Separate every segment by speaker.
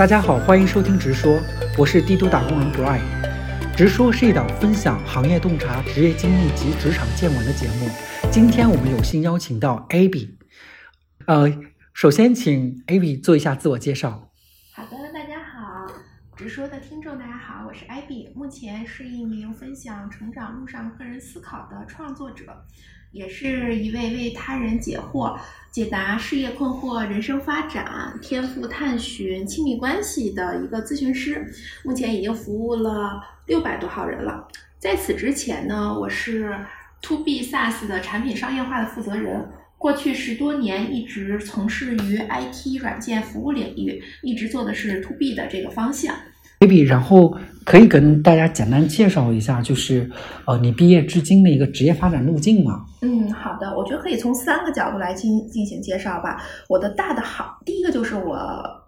Speaker 1: 大家好，欢迎收听直说，我是帝都打工人 Brian。直说是一档分享行业洞察、职业经历及职场见闻的节目。今天我们有幸邀请到 Abby，呃，首先请 Abby 做一下自我介绍。
Speaker 2: 好的，大家好，直说的听众大家好，我是 Abby，目前是一名分享成长路上个人思考的创作者。也是一位为他人解惑、解答事业困惑、人生发展、天赋探寻、亲密关系的一个咨询师，目前已经服务了六百多号人了。在此之前呢，我是 To B SaaS 的产品商业化的负责人，过去十多年一直从事于 IT 软件服务领域，一直做的是 To B 的这个方向。
Speaker 1: Baby，然后可以跟大家简单介绍一下，就是呃，你毕业至今的一个职业发展路径吗？
Speaker 2: 嗯，好的，我觉得可以从三个角度来进进行介绍吧。我的大的好，第一个就是我。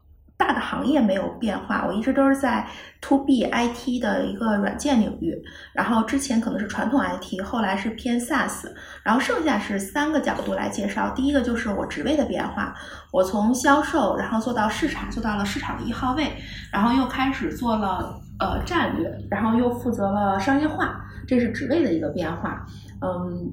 Speaker 2: 大的行业没有变化，我一直都是在 to B IT 的一个软件领域，然后之前可能是传统 IT，后来是偏 SaaS，然后剩下是三个角度来介绍。第一个就是我职位的变化，我从销售，然后做到市场，做到了市场的一号位，然后又开始做了呃战略，然后又负责了商业化，这是职位的一个变化。嗯，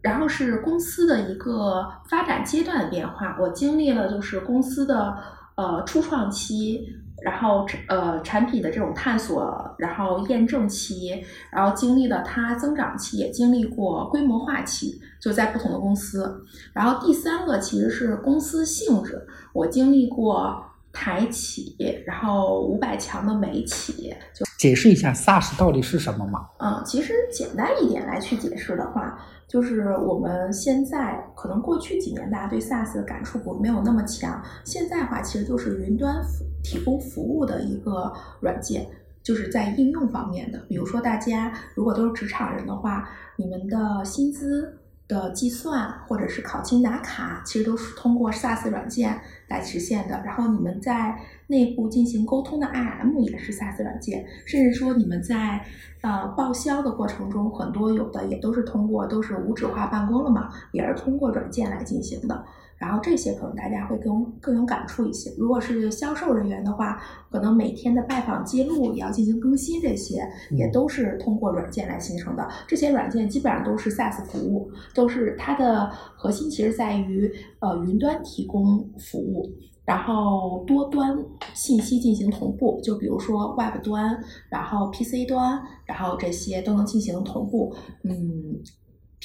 Speaker 2: 然后是公司的一个发展阶段的变化，我经历了就是公司的。呃，初创期，然后呃，产品的这种探索，然后验证期，然后经历了它增长期，也经历过规模化期，就在不同的公司。然后第三个其实是公司性质，我经历过台企，然后五百强的美企。就
Speaker 1: 解释一下 SaaS 到底是什么吗？
Speaker 2: 嗯，其实简单一点来去解释的话。就是我们现在可能过去几年大家对 SaaS 的感触不没有那么强，现在的话其实就是云端服提供服务的一个软件，就是在应用方面的。比如说大家如果都是职场人的话，你们的薪资的计算或者是考勤打卡，其实都是通过 SaaS 软件来实现的。然后你们在内部进行沟通的 IM 也是 SaaS 软件，甚至说你们在呃报销的过程中，很多有的也都是通过都是无纸化办公了嘛，也是通过软件来进行的。然后这些可能大家会更更有感触一些。如果是销售人员的话，可能每天的拜访记录也要进行更新，这些也都是通过软件来形成的。这些软件基本上都是 SaaS 服务，都是它的核心其实在于呃云端提供服务。然后多端信息进行同步，就比如说 Web 端，然后 PC 端，然后这些都能进行同步。嗯，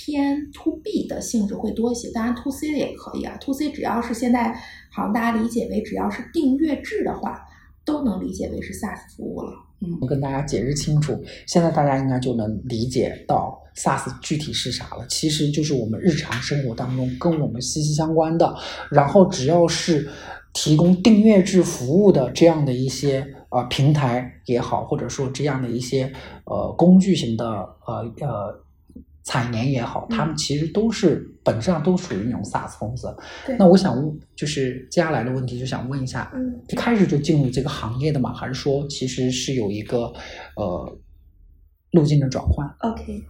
Speaker 2: 偏 To B 的性质会多一些，当然 To C 的也可以啊。To C 只要是现在好像大家理解为只要是订阅制的话，都能理解为是 SaaS 服务了。
Speaker 1: 嗯，我跟大家解释清楚，现在大家应该就能理解到 SaaS 具体是啥了。其实就是我们日常生活当中跟我们息息相关的，然后只要是。提供订阅制服务的这样的一些呃平台也好，或者说这样的一些呃工具型的呃呃产研也好，他们其实都是本质上都属于那种 SaaS 公司。那我想就是接下来的问题，就想问一下，一开始就进入这个行业的嘛，还是说其实是有一个呃路径的转换
Speaker 2: ？OK。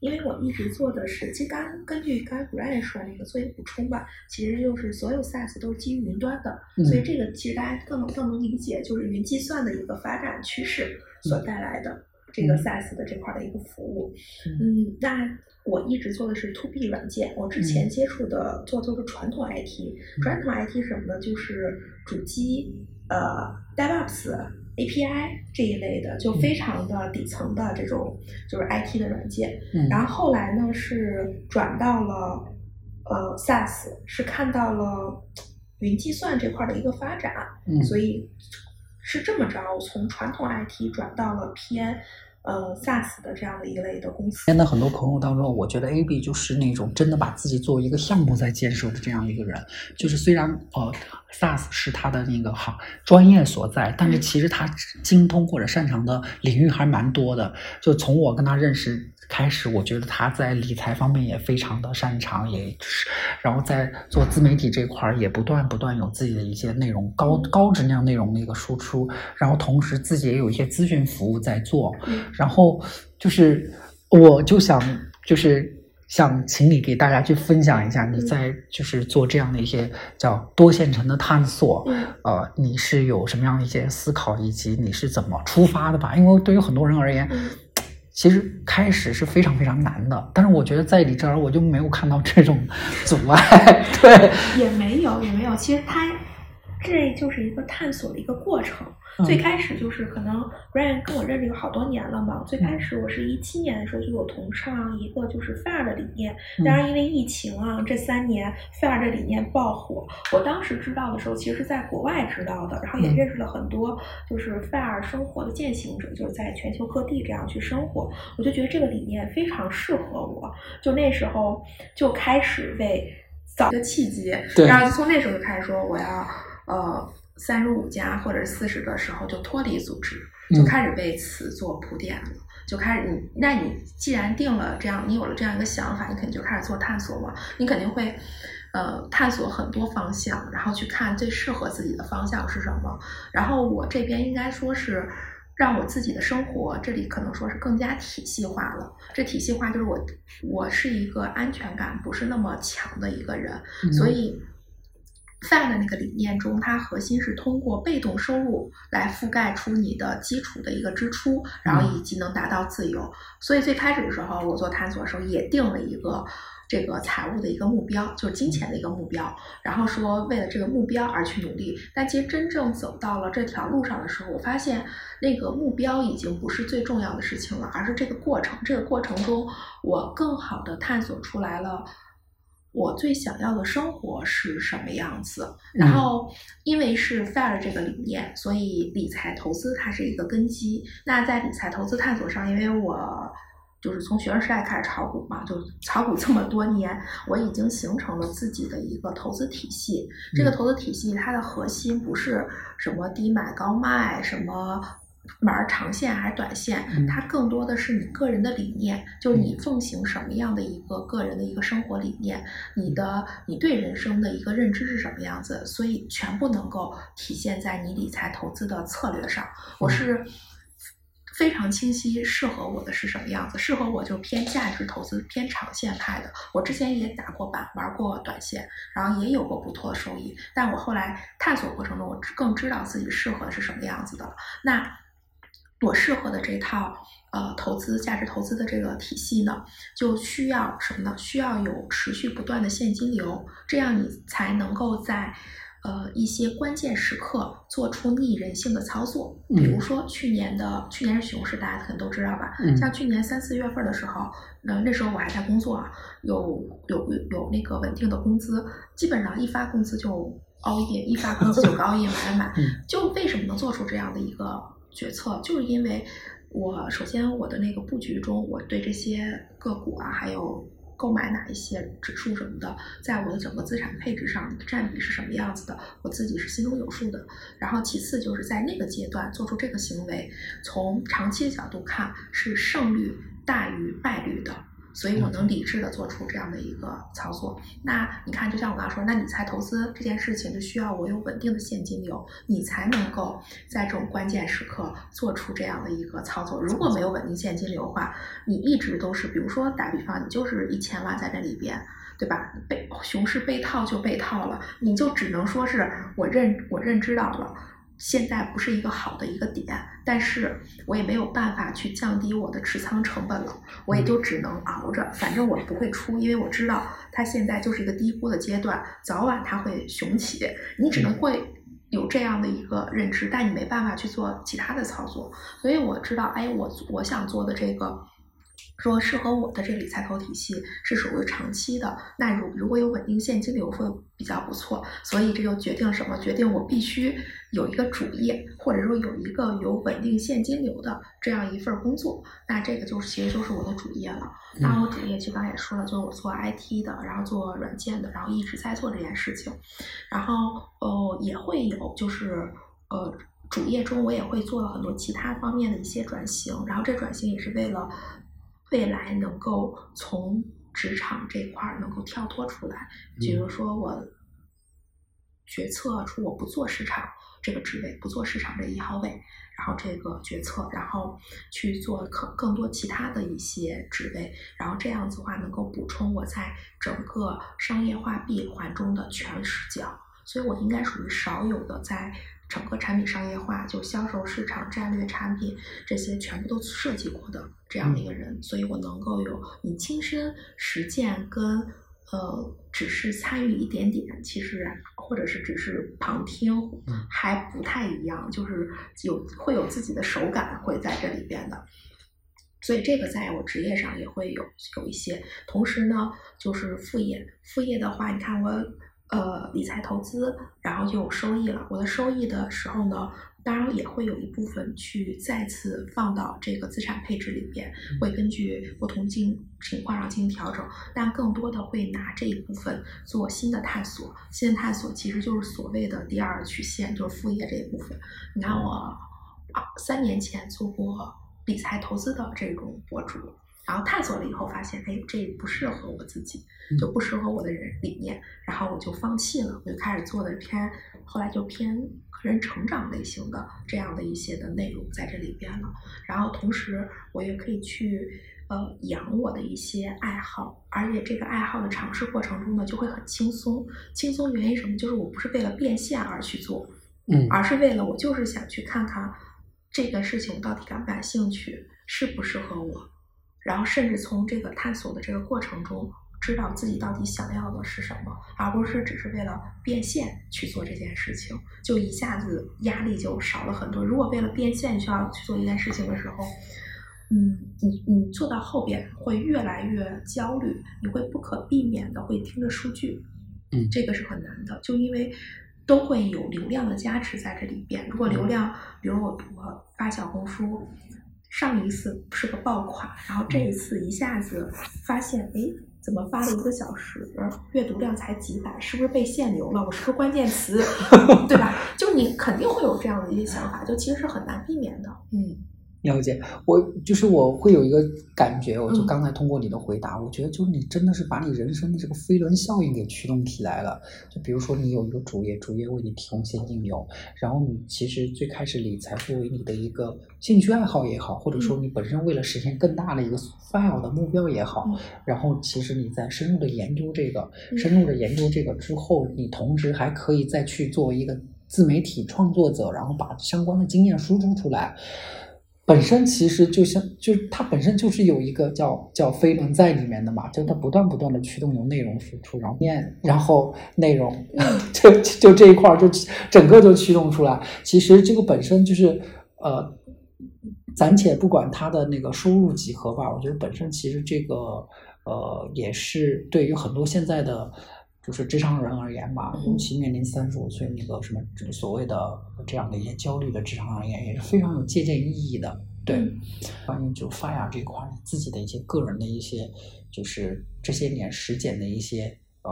Speaker 2: 因为我一直做的是，其实刚根据刚才 Brian 说那个做一个补充吧，其实就是所有 SaaS 都是基于云端的，所以这个其实大家更更能理解，就是云计算的一个发展趋势所带来的这个 SaaS 的这块的一个服务。嗯，那我一直做的是 To B 软件，我之前接触的做都是传统 IT，传统 IT 什么呢？就是主机呃 DevOps。API 这一类的就非常的底层的这种就是 IT 的软件，然后后来呢是转到了呃 SaaS，是看到了云计算这块的一个发展，所以是这么着从传统 IT 转到了偏。呃，SaaS 的这样的一类的公司。
Speaker 1: 现在很多朋友当中，我觉得 AB 就是那种真的把自己作为一个项目在建设的这样一个人。就是虽然呃，SaaS 是他的那个行专业所在，但是其实他精通或者擅长的领域还蛮多的。就从我跟他认识。开始，我觉得他在理财方面也非常的擅长，也是，然后在做自媒体这块儿也不断不断有自己的一些内容高高质量内容的一个输出，然后同时自己也有一些咨询服务在做，然后就是我就想就是想请你给大家去分享一下你在就是做这样的一些叫多线程的探索，
Speaker 2: 嗯。
Speaker 1: 呃，你是有什么样的一些思考，以及你是怎么出发的吧？因为对于很多人而言，
Speaker 2: 嗯
Speaker 1: 其实开始是非常非常难的，但是我觉得在你这儿我就没有看到这种阻碍，对，
Speaker 2: 也没有，也没有。其实他这就是一个探索的一个过程。最
Speaker 1: 嗯
Speaker 2: 开始就是可能 Brian 跟我认识有好多年了嘛。最
Speaker 1: 嗯
Speaker 2: 开始我是一七年的时候就有同上一个就是 FAIR 的理念，
Speaker 1: 嗯
Speaker 2: 当然因为疫情啊，这三年 FAIR 的理念爆火。我当时知道的时候，其实是在国外知道的，然后也
Speaker 1: 嗯
Speaker 2: 认识了很多就是 FAIR 生活的践行者，就是在全球各地这样去生活。我就觉得这个理念非常适合我，就那时候就开始为找一个契机，
Speaker 1: 对
Speaker 2: 然后就从那时候就开始说我要呃三十五加或者四十的时候就脱离组织，就
Speaker 1: 嗯
Speaker 2: 开始为此做铺垫了。就开始你，那你既然定了这样，你有了这样一个想法，你肯定就开始做探索嘛。你肯定会，呃，探索很多方向，然后去看最适合自己的方向是什么。然后我这边应该说是让我自己的生活，这里可能说是更加体系化了。这体系化就是我，我是一个安全感不是那么强的一个人，
Speaker 1: 嗯
Speaker 2: 所以。FAD 的那个理念中，它核心是通过被动收入来覆盖出你的基础的一个支出，然后以及能达到自由。所以最开始的时候，我做探索的时候也定了一个这个财务的一个目标，就是金钱的一个目标，然后说为了这个目标而去努力。但其实真正走到了这条路上的时候，我发现那个目标已经不是最重要的事情了，而是这个过程。这个过程中，我更好的探索出来了。我最想要的生活是什么样子？然后，因为是 FAIR 这个理念，所以理财投资它是一个根基。那在理财投资探索上，因为我就是从学生时代开始炒股嘛，就炒股这么多年，我已经形成了自己的一个投资体系。这个投资体系它的核心不是什么低买高卖，什么。玩长线还是短线，
Speaker 1: 嗯
Speaker 2: 它更多的是你个人的理念，就是你奉行什么样的一个个人的一个生活理念，你的你对人生的一个认知是什么样子，所以全部能够体现在你理财投资的策略上。我是非常清晰适合我的是什么样子，适合我就偏价值投资、偏长线派的。我之前也打过板，玩过短线，然后也有过不错的收益。但我后来探索过程中，我更知道自己适合的是什么样子的了。那我适合的这套呃投资价值投资的这个体系呢，就需要什么呢？需要有持续不断的现金流，这样你才能够在呃一些关键时刻做出逆人性的操作。比如说去年的去年是熊市，大家可能都知道吧？
Speaker 1: 嗯
Speaker 2: 像去年三四月份的时候，那那时候我还在工作啊，有有有那个稳定的工资，基本上一发工资就熬夜，一发工资就熬夜买买买。
Speaker 1: 嗯
Speaker 2: 就为什么能做出这样的一个决策，就是因为我首先我的那个布局中，我对这些个股啊，还有购买哪一些指数什么的，在我的整个资产配置上占比是什么样子的，我自己是心中有数的。然后其次就是在那个阶段做出这个行为，从长期角度看是胜率大于败率的。所以我能理智的做出这样的一个操作。那你看，就像我刚刚说，那理财投资这件事情就需要我有稳定的现金流，你才能够在这种关键时刻做出这样的一个操作。如果没有稳定现金流的话，你一直都是，比如说打比方，你就是一千万在这里边。对吧？被熊市被套就被套了，你就只能说是我认我认知到了，现在不是一个好的一个点，但是我也没有办法去降低我的持仓成本了，我也就只能熬着，反正我不会出，因为我知道它现在就是一个低估的阶段，早晚它会雄起，你只能会有这样的一个认知，但你没办法去做其他的操作，所以我知道，哎，我我想做的这个。说适合我的这个理财投体系是属于长期的，那如如果有稳定现金流会比较不错，所以这就决定什么？决定我必须有一个主业，或者说有一个有稳定现金流的这样一份工作，那这个就是其实就是我的主业了。那我主业其实刚才也说了，就是我做 IT 的，然后做软件的，然后一直在做这件事情，然后呃也会有就是呃。主业中我也会做了很多其他方面的一些转型，然后这转型也是为了未来能够从职场这块儿能够跳脱出来。比如说我决策出我不做市场，这个职位，不做市场这一号位，然后这个决策，然后去做可更多其他的一些职位，然后这样子的话能够补充我在整个商业化闭环中的全视角，所以我应该属于少有的在。整个产品商业化，就销售、市场、战略、产品这些全部都设计过的这样的一个人，所以我能够有你亲身实践跟呃，只是参与一点点，其实或者是只是旁听，还不太一样，就是有会有自己的手感会在这里边的，所以这个在我职业上也会有有一些，同时呢，就是副业，副业的话，你看我。呃，理财投资，然后就有收益了。我的收益的时候呢，当然也会有一部分去再次放到这个资产配置里边，会根据不同境情况上进行调整。但更多的会拿这一部分做新的探索。新的探索其实就是所谓的第二曲线，就是副业这一部分。你看我啊，三年前做过理财投资的这种博主。然后探索了以后，发现哎，这不适合我自己，就不适合我的人理念，然后我就放弃了，我就开始做的偏，后来就偏个人成长类型的这样的一些的内容在这里边了。然后同时，我也可以去呃养我的一些爱好，而且这个爱好的尝试过程中呢，就会很轻松。轻松原因什么？就是我不是为了变现而去做，
Speaker 1: 嗯，
Speaker 2: 而是为了我就是想去看看这个事情到底感不感兴趣，适不适合我。然后甚至从这个探索的这个过程中，知道自己到底想要的是什么，而不是只是为了变现去做这件事情，就一下子压力就少了很多。如果为了变现需要去做一件事情的时候，嗯，你你做到后边会越来越焦虑，你会不可避免的会盯着数据，
Speaker 1: 嗯，
Speaker 2: 这个是很难的，就因为都会有流量的加持在这里边。如果流量，比如我我发小红书。上一次是个爆款，然后这一次一下子发现，哎，怎么发了一个小时，阅读量才几百，是不是被限流了？我是不是关键词，对吧？就你肯定会有这样的一些想法，就其实是很难避免的，嗯。
Speaker 1: 了解，我就是我会有一个感觉，我就刚才通过你的回答，我觉得就是你真的是把你人生的这个飞轮效应给驱动起来了。就比如说你有一个主业，主业为你提供现金流，然后你其实最开始理财作为你的一个兴趣爱好也好，或者说你本身为了实现更大的一个发小的目标也好，然后其实你在深入的研究这个，深入的研究这个之后，你同时还可以再去作为一个自媒体创作者，然后把相关的经验输出出来。本身其实就像，就是它本身就是有一个叫叫飞轮在里面的嘛，就它不断不断的驱动有内容输出，然后面，然后内容，就就这一块儿就整个就驱动出来。其实这个本身就是呃，暂且不管它的那个收入几何吧，我觉得本身其实这个呃也是对于很多现在的。就是职场人而言吧，尤其面临三十五岁那个什么所谓的这样的一些焦虑的职场而言，也是非常有借鉴意义的。对，关于就发芽这块，自己的一些个人的一些，就是这些年实践的一些呃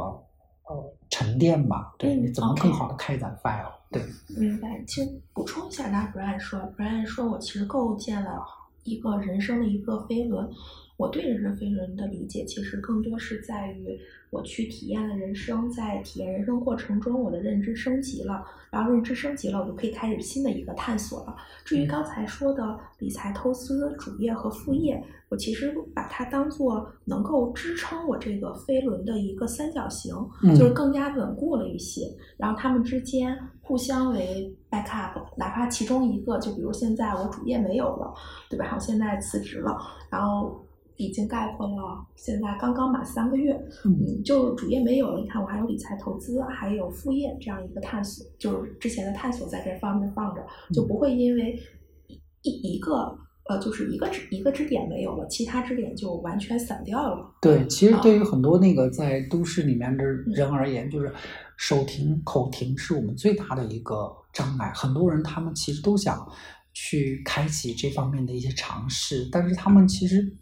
Speaker 1: 呃沉淀吧。对，你怎么更好的开展发芽？对，
Speaker 2: 明白。其实补充一下，刚才 Brian 说，Brian 说我其实构建了一个人生的一个飞轮。我对人生飞轮的理解，其实更多是在于。我去体验了人生，在体验人生过程中，我的认知升级了，然后认知升级了，我就可以开始新的一个探索了。至于刚才说的理财投资主业和副业，我其实把它当做能够支撑我这个飞轮的一个三角形，就是更加稳固了一些。然后他们之间互相为 backup，哪怕其中一个，就比如现在我主业没有了，对吧？我现在辞职了，然后。已经概括了，现在刚刚满三个月，嗯，就主业没有了。你看，我还有理财投资，还有副业这样一个探索，就是之前的探索在这方面放着，就不会因为一一个呃，就是一个支一个支点没有了，其他支点就完全散掉了。
Speaker 1: 对，其实对于很多那个在都市里面的人而言，就是手停口停是我们最大的一个障碍。很多人他们其实都想去开启这方面的一些尝试，但是他们其实。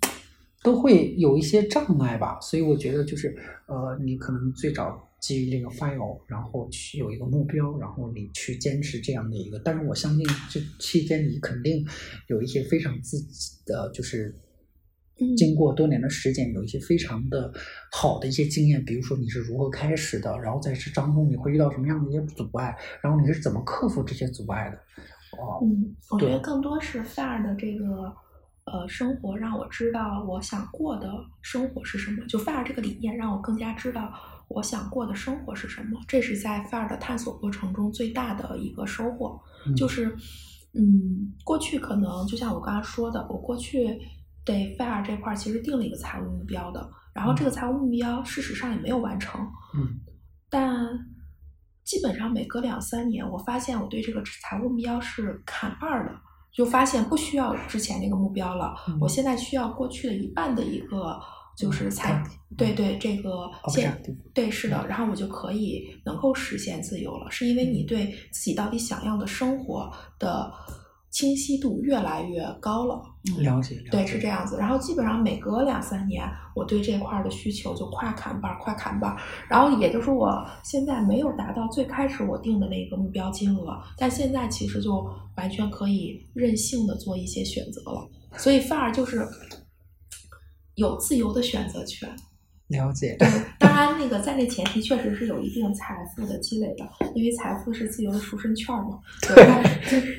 Speaker 1: 都会有一些障碍吧，所以我觉得就是，呃，你可能最早基于这个 file，然后去有一个目标，然后你去坚持这样的一个，但是我相信这期间你肯定有一些非常自己的就是
Speaker 2: 嗯
Speaker 1: 经过多年的实践，有一些非常的好的一些经验，比如说你是如何开始的，然后在这当中你会遇到什么样的一些阻碍，然后你是怎么克服这些阻碍的？哦，
Speaker 2: 嗯，我觉得更多是 FAIR 的这个呃生活让我知道我想过的生活是什么，就 FAIR 这个理念让我更加知道我想过的生活是什么，这是在 FAIR 的探索过程中最大的一个收获。
Speaker 1: 嗯。
Speaker 2: 就是，嗯，过去可能就像我刚刚说的，我过去对 FAIR 这块儿其实定了一个财务目标的，然后这个财务目标事实上也没有完成，
Speaker 1: 嗯。
Speaker 2: 但基本上每隔两三年，我发现我对这个财务目标是砍半儿的，就发现不需要之前那个目标了，
Speaker 1: 嗯。
Speaker 2: 我现在需要过去的一半的一个就是财，
Speaker 1: 嗯
Speaker 2: 对对，这个现对是的，然后我就可以能够实现自由了，是因为你对自己到底想要的生活的清晰度越来越高了。嗯
Speaker 1: 了解了解，
Speaker 2: 对，是这样子。然后基本上每隔两三年，我对这块儿的需求就快砍半儿，快砍半儿。然后也就是，我现在没有达到最开始我定的那个目标金额，但现在其实就完全可以任性的做一些选择了。所以反而就是有自由的选择权。
Speaker 1: 了解，
Speaker 2: 对，当然那个在那前提确实是有一定财富的积累的，因为财富是自由的赎身券嘛。对，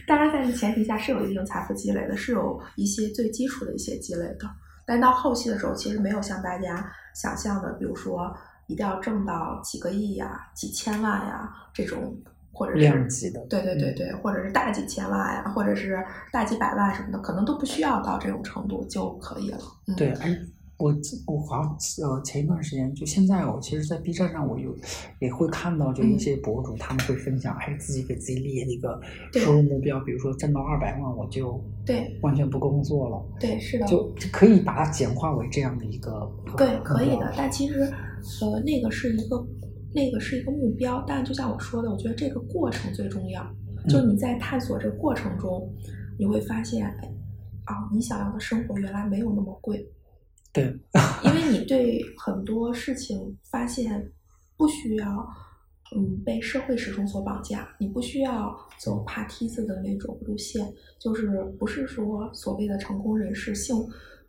Speaker 2: 但当然在那前提下是有一定财富积累的，是有一些最基础的一些积累的。但到后期的时候，其实没有像大家想象的，比如说一定要挣到几个亿呀、几千万呀这种，或者是
Speaker 1: 量级的，
Speaker 2: 对对对对，或者是大几千万呀，或者是大几百万什么的，可能都不需要到这种程度就可以了。嗯、
Speaker 1: 对，哎，我我好像呃前一段时间，就现在我其实，在 B 站上我有也会看到，就一
Speaker 2: 嗯
Speaker 1: 些博主他们会分享，哎，自己给自己列了一个
Speaker 2: 对
Speaker 1: 收入目标，比如说挣到二百万我就
Speaker 2: 对
Speaker 1: 完全不工作了，
Speaker 2: 对，是的。
Speaker 1: 就就可以把它简化为这样的一个
Speaker 2: 对，可以的。但其实，呃，那个是一个，那个是一个目标。但就像我说的，我觉得这个过程最重要。就
Speaker 1: 嗯
Speaker 2: 你在探索这个过程中，你会发现，哎，啊，你想要的生活原来没有那么贵，
Speaker 1: 对，
Speaker 2: 因为你对很多事情发现不需要，嗯，被社会时钟所绑架，你不需要走爬梯子的那种路线，就是不是说所谓的成功人士幸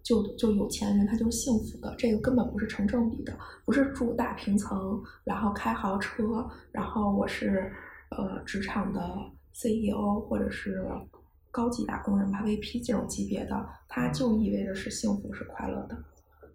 Speaker 2: 就就有钱人他就是幸福的，这个根本不是成正比的，不是住大平层，然后开豪车，然后我是呃职场的 CEO 或者是高级打工人吧 VP 这种级别的，他就意味着是幸福是快乐的。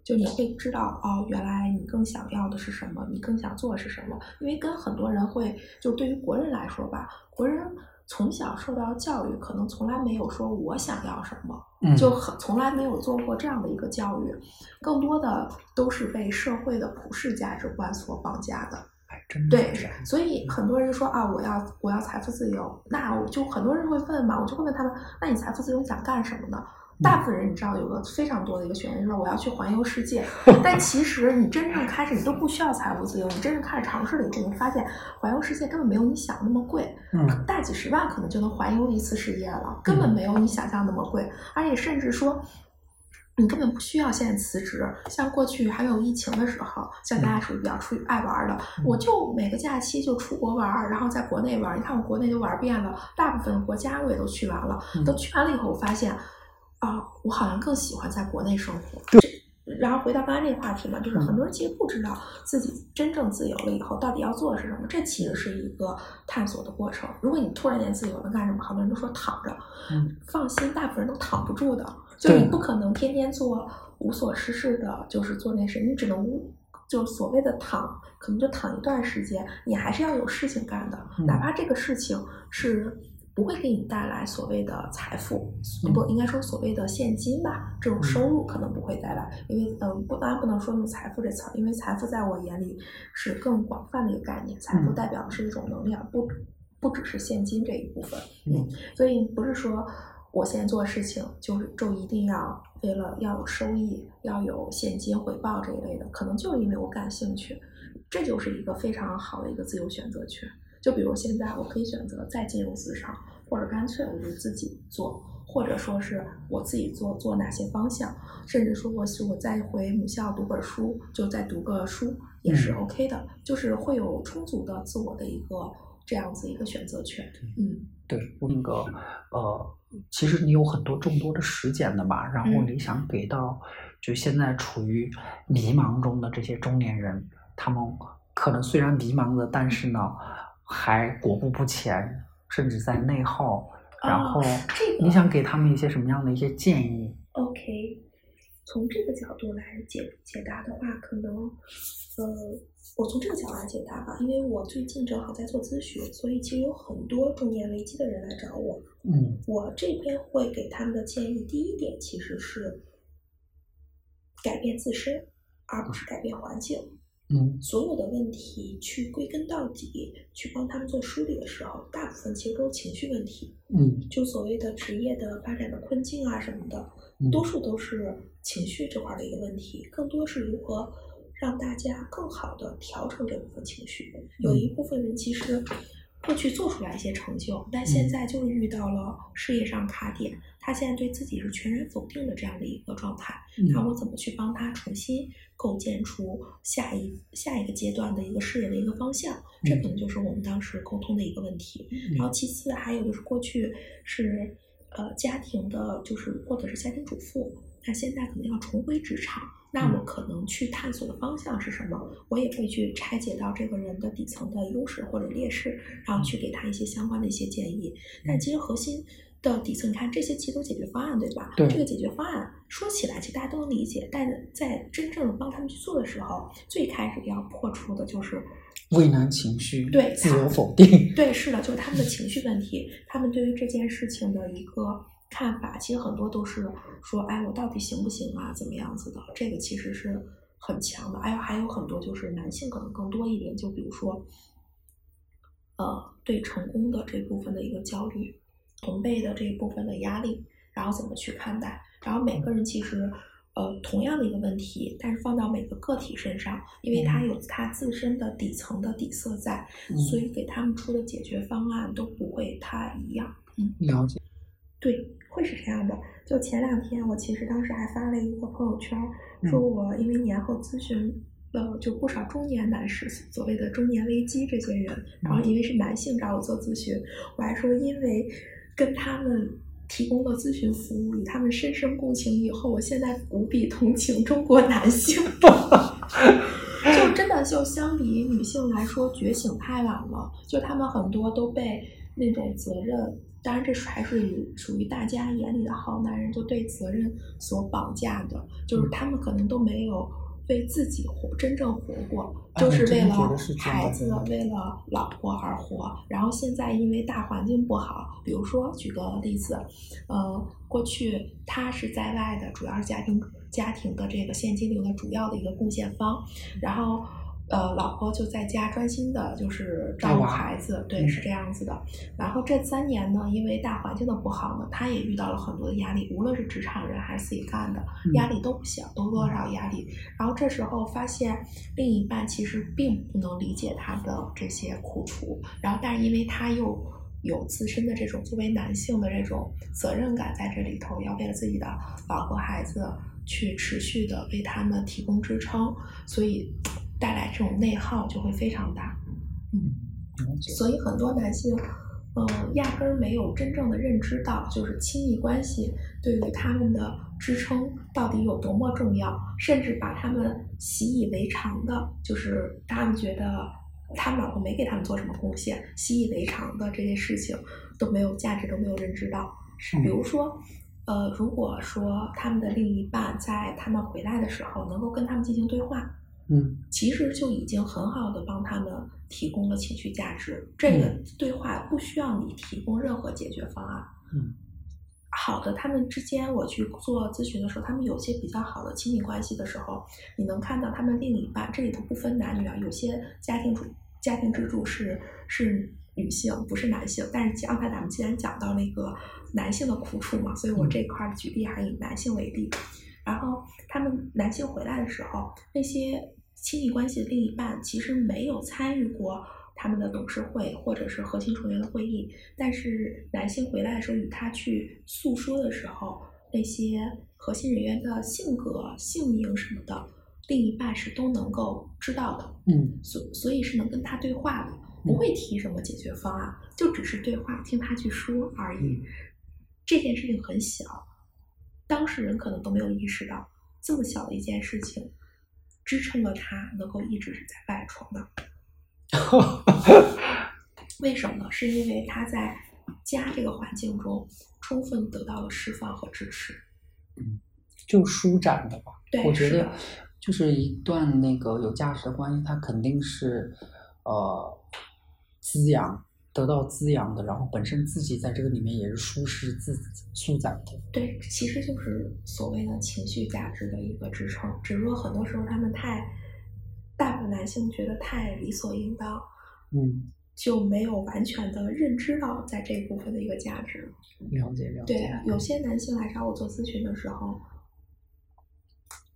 Speaker 2: 就你会知道哦，原来你更想要的是什么，你更想做的是什么。因为跟很多人会，就对于国人来说吧，国人从小受到教育，可能从来没有说我想要什么，
Speaker 1: 嗯，
Speaker 2: 就很从来没有做过这样的一个教育，更多的都是被社会的普世价值观所绑架的。
Speaker 1: 哎，真的
Speaker 2: 对
Speaker 1: 是，
Speaker 2: 所以很多人说啊，我要我要财富自由，那我就很多人会问嘛，我就会问他们，那你财富自由想干什么呢？大部分人你知道有个非常多的一个选择，就是我要去环游世界。但其实你真正开始，你都不需要财务自由，你真正开始尝试了以后，你会发现环游世界根本没有你想那么贵，
Speaker 1: 嗯
Speaker 2: 大几十万可能就能环游一次世界了，根本没有你想象那么贵，而且甚至说。你根本不需要现在辞职，像过去还没有疫情的时候，像大家属于比较出去爱玩的，
Speaker 1: 嗯
Speaker 2: 我就每个假期就出国玩，然后在国内玩。你看我国内都玩遍了，大部分国家我也都去完了。
Speaker 1: 嗯
Speaker 2: 都去完了以后，我发现，啊，我好像更喜欢在国内生活。然后回到刚才那个话题嘛，就是
Speaker 1: 嗯
Speaker 2: 很多人其实不知道自己真正自由了以后到底要做的是什么，这其实是一个探索的过程。如果你突然间自由了，干什么？好多人都说躺着，
Speaker 1: 嗯，
Speaker 2: 放心，大部分人都躺不住的，就你不可能天天做无所事事的，就是做那事，你只能无。就所谓的躺，可能就躺一段时间，你还是要有事情干的，
Speaker 1: 嗯
Speaker 2: 哪怕这个事情是不会给你带来所谓的财富，
Speaker 1: 嗯。
Speaker 2: 不应该说所谓的现金吧，这种收入可能不会带来，因为嗯、呃不当然不能说用财富这词儿，因为财富在我眼里是更广泛的一个概念，财富
Speaker 1: 嗯。
Speaker 2: 代表的是一种能量，不不只是现金这一部分，
Speaker 1: 嗯。
Speaker 2: 所以不是说我现在做事情就是就一定要为了要有收益，要有现金回报这一类的，可能就是因为我感兴趣，这就是一个非常好的一个自由选择权。就比如现在我可以选择再进入职场，或者干脆我就自己做，或者说是我自己做做哪些方向，甚至说我是我再回母校读本书，就再读个书也是
Speaker 1: 嗯。
Speaker 2: OK 的，就是会有充足的自我的一个这样子一个选择权。嗯。
Speaker 1: 对，那个呃，其实你有很多众多的时间的嘛，然后
Speaker 2: 嗯。
Speaker 1: 你想给到就现在处于迷茫中的这些中年人，他们可能虽然迷茫的，但是呢，还裹步不前，甚至在内耗。然后，你想给他们一些什么样的一些建议
Speaker 2: ？OK，从这个角度来解解答的话，可能，呃，我从这个角度来解答吧，因为我最近正好在做咨询，所以其实有很多中年危机的人来找我。
Speaker 1: 嗯，
Speaker 2: 我这边会给他们的建议，第一点其实是改变自身，而不是改变环境。
Speaker 1: 嗯，
Speaker 2: 所有的问题去归根到底，去帮他们做梳理的时候，大部分其实都是情绪问题。
Speaker 1: 嗯，
Speaker 2: 就所谓的职业的发展的困境啊什么的，多数都是情绪这块的一个问题，更多是如何让大家更好的调整这部分情绪。有一部分人其实。过去做出来一些成就，但现在就是遇到了事业上卡点，他现在对自己是全然否定的这样的一个状态。那我怎么去帮他重新构建出下一下一个阶段的一个事业的一个方向？这可能就是我们当时沟通的一个问题。然后其次还有就是过去是呃家庭的，就是或者是家庭主妇，那现在可能要重回职场。那我可能去探索的方向是什么？我也会去拆解到这个人的底层的优势或者劣势，然后去给他一些相关的一些建议。但其实核心的底层，你看这些其实都解决方案，对吧？
Speaker 1: 对。
Speaker 2: 这个解决方案说起来，其实大家都能理解，但在真正帮他们去做的时候，最开始要破除的就是
Speaker 1: 畏难情绪，
Speaker 2: 对，
Speaker 1: 自我否定。
Speaker 2: 对，是的，就是他们的情绪问题，他们对于这件事情的一个。看法其实很多都是说，哎，我到底行不行啊？怎么样子的？这个其实是很强的。哎还有很多就是男性可能更多一点，就比如说，呃，对成功的这部分的一个焦虑，同辈的这一部分的压力，然后怎么去看待？然后每个人其实呃同样的一个问题，但是放到每个个体身上，因为他有他自身的底层的底色在，所以给他们出的解决方案都不会太一样。嗯，
Speaker 1: 了解。
Speaker 2: 对。会是这样的，就前两天我其实当时还发了一个朋友圈，说我因为年后咨询了就不少中年男士，所谓的中年危机这些人，然后因为是男性找我做咨询，我还说因为跟他们提供的咨询服务与他们深深共情以后，我现在无比同情中国男性，就真的就相比女性来说觉醒太晚了，就他们很多都被那种责任。当然，这是还是属于大家眼里的好男人，就对责任所绑架的，就是他们可能都没有为自己活，真正活过，就是为了孩子、为了老婆而活。然后现在因为大环境不好，比如说举个例子，呃，过去他是在外的，主要是家庭家庭的这个现金流的主要的一个贡献方，然后。呃，老婆就在家专心的，就是照顾孩子，对，是这样子的。然后这三年呢，因为大环境的不好呢，他也遇到了很多的压力，无论是职场人还是自己干的，压力都不小，都多少压力。然后这时候发现另一半其实并不能理解他的这些苦楚，然后但是因为他又有自身的这种作为男性的这种责任感在这里头，要为了自己的老婆孩子去持续的为他们提供支撑，所以。带来这种内耗就会非常大，嗯，所以很多男性，呃，压根儿没有真正的认知到，就是亲密关系对于他们的支撑到底有多么重要，甚至把他们习以为常的，就是他们觉得他们老婆没给他们做什么贡献，习以为常的这些事情都没有价值，都没有认知到。比如说，呃，如果说他们的另一半在他们回来的时候能够跟他们进行对话。
Speaker 1: 嗯，
Speaker 2: 其实就已经很好的帮他们提供了情绪价值。这个对话不需要你提供任何解决方案。
Speaker 1: 嗯，
Speaker 2: 好的，他们之间我去做咨询的时候，他们有些比较好的亲密关系的时候，你能看到他们另一半，这里头不分男女啊，有些家庭主家庭支柱是是女性，不是男性。但是刚才咱们既然讲到那个男性的苦处嘛，所以我这块举例还是以男性为例。然后他们男性回来的时候，那些。亲密关系的另一半其实没有参与过他们的董事会或者是核心成员的会议，但是男性回来的时候与他去诉说的时候，那些核心人员的性格、姓名什么的，另一半是都能够知道的。
Speaker 1: 嗯，
Speaker 2: 所所以是能跟他对话的，不会提什么解决方案，就只是对话，听他去说而已。这件事情很小，当事人可能都没有意识到。这么小的一件事情，支撑了他能够一直是在外床的。为什么呢？是因为他在家这个环境中充分得到了释放和支持。
Speaker 1: 嗯，就舒展的吧。
Speaker 2: 对
Speaker 1: 我觉得就是一段那个有价值的关系，它肯定是呃滋养，得到滋养的，然后本身自己在这个里面也是舒适自舒展的。
Speaker 2: 对，其实就是所谓的情绪价值的一个支撑。只是说很多时候他们太，大部分男性觉得太理所应当，
Speaker 1: 嗯，
Speaker 2: 就没有完全的认知到在这一部分的一个价值。
Speaker 1: 了解了解。
Speaker 2: 对，有些男性来找我做咨询的时候，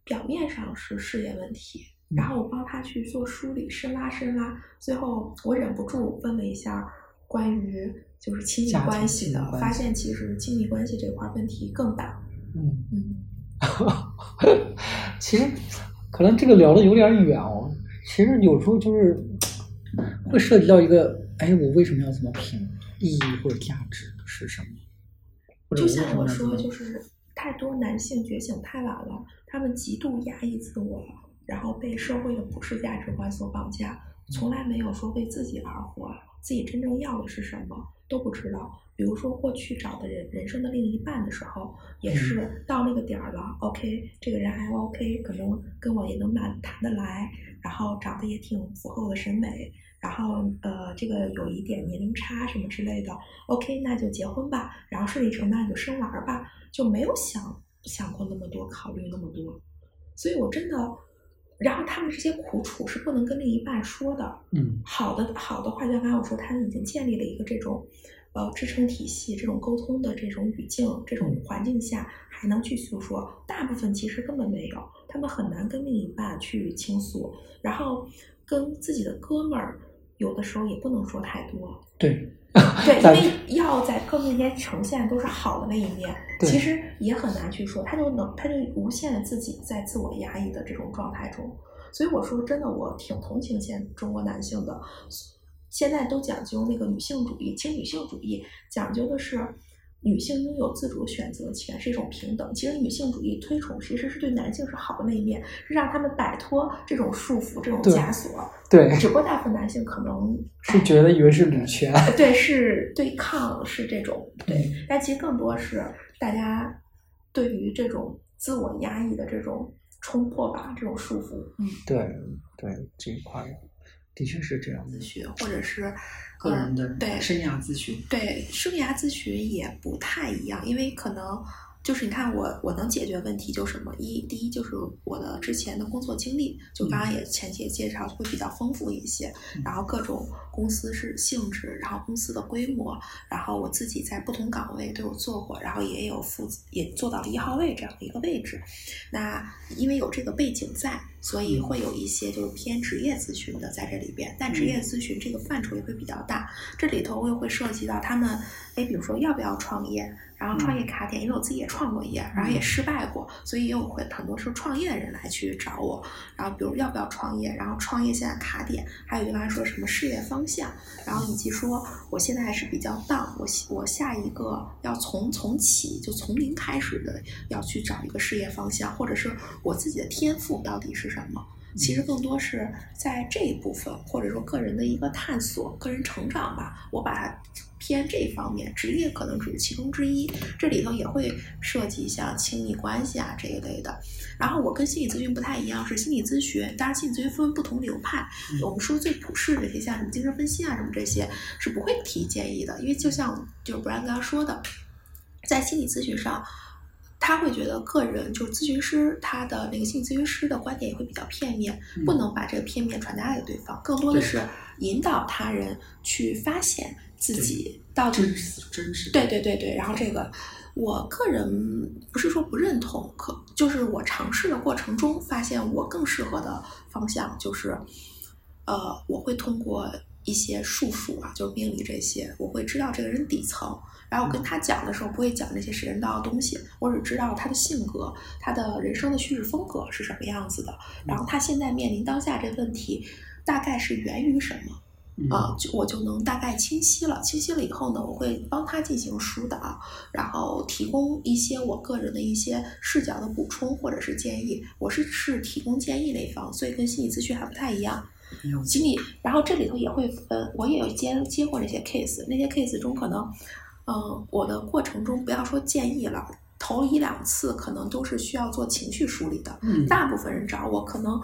Speaker 2: 表面上是事业问题，
Speaker 1: 嗯
Speaker 2: 然后我帮他去做梳理、深拉、深拉，最后我忍不住问了一下关于就是亲密关系的发现其实亲密关系这块问题更大。
Speaker 1: 嗯，
Speaker 2: 嗯，
Speaker 1: 其实可能这个聊的有点远哦。其实有时候就是会涉及到一个，哎，我为什么要这么拼？意义或者价值是什么？
Speaker 2: 就像我说，就是太多男性觉醒太晚了，他们极度压抑自我，然后被社会的普世价值观所绑架，从来没有说为自己而活，自己真正要的是什么都不知道。比如说过去找的人人生的另一半的时候，也是到那个点儿了、o k 这个人还 OK，可能跟我也能蛮谈得来，然后长得也挺符合我的审美，然后呃，这个有一点年龄差什么之类的，OK，那就结婚吧，然后顺理成章就生娃儿吧，就没有想想过那么多，考虑那么多，所以我真的，然后他们这些苦楚是不能跟另一半说的，
Speaker 1: 嗯
Speaker 2: 好的好的话，就刚才我说，他已经建立了一个这种呃支撑体系、这种沟通的这种语境、这种环境下，还能去诉说。大部分其实根本没有，他们很难跟另一半去倾诉，然后跟自己的哥们儿，有的时候也不能说太多。
Speaker 1: 对，
Speaker 2: 对，因为要在各面前呈现都是好的那一面，其实也很难去说，他就能他就无限的自己在自我压抑的这种状态中，所以我说真的，我挺同情现中国男性的，现在都讲究那个女性主义、轻女性主义，讲究的是。女性拥有自主选择权是一种平等。其实女性主义推崇其实是对男性是好的那一面，是让他们摆脱这种束缚、这种枷锁。
Speaker 1: 对，
Speaker 2: 只不过大部分男性可能
Speaker 1: 是觉得以为是女权。
Speaker 2: 对，是对抗，是这种对
Speaker 1: 嗯，
Speaker 2: 但其实更多是大家对于这种自我压抑的这种冲破吧，这种束缚，嗯，
Speaker 1: 对对，这一块儿的确是这样的
Speaker 2: 咨。询或者是
Speaker 1: 个人的
Speaker 2: 呃对
Speaker 1: 生涯咨询，
Speaker 2: 对生涯咨询也不太一样，因为可能就是你看我我能解决问题就什么一第一就是我的之前的工作经历，就刚刚也前期也介绍会比较丰富一些，
Speaker 1: 嗯
Speaker 2: 然后各种公司是性质，然后公司的规模，然后我自己在不同岗位都有做过，然后也有负也做到了一号位这样的一个位置。那因为有这个背景在，所以会有一些就是偏职业咨询的在这里边，但职业咨询这个范畴也会比较大，这里头又会涉及到他们，哎，比如说要不要创业，然后创业卡点，因为我自己也创过业，然后也失败过，所以也有会很多是创业的人来去找我，然后比如要不要创业，然后创业现在卡点，还有原来说什么事业方向，然后以及说我现在还是比较荡，我我下一个要从从起就从零开始的要去找一个事业方向，或者是我自己的天赋到底是什么。其实更多是在这一部分，或者说个人的一个探索、个人成长吧，我把它偏这方面，职业可能只是其中之一，这里头也会涉及像亲密关系啊这一类的。然后我跟心理咨询不太一样，是心理咨询，当然心理咨询分不同流派，
Speaker 1: 嗯
Speaker 2: 我们说最普世这些，像什么精神分析啊什么这些，是不会提建议的，因为就像就是不然刚刚说的，在心理咨询上。他会觉得个人就是咨询师，他的那个心理咨询师的观点也会比较片面，
Speaker 1: 嗯
Speaker 2: 不能把这个片面传达给对方，更多的是引导他人去发现自己到底
Speaker 1: 真实真实。
Speaker 2: 对对对对，然后这个，我个人不是说不认同，可就是我尝试的过程中发现我更适合的方向就是，呃，我会通过一些术数啊，就是命理这些，我会知道这个人底层，然后我跟他讲的时候不会讲那些神人道的东西，我只知道他的性格，他的人生的叙事风格是什么样子的，然后他现在面临当下这问题，大概是源于什么。啊，就我就能大概清晰了。清晰了以后呢，我会帮他进行疏导，然后提供一些我个人的一些视角的补充或者是建议。我是是提供建议那一方，所以跟心理咨询还不太一样。心理，然后这里头也会分，我也有接接过那些 case，那些 case 中可能，嗯，我的过程中不要说建议了，头一两次可能都是需要做情绪梳理的。
Speaker 1: 嗯
Speaker 2: 大部分人找我可能，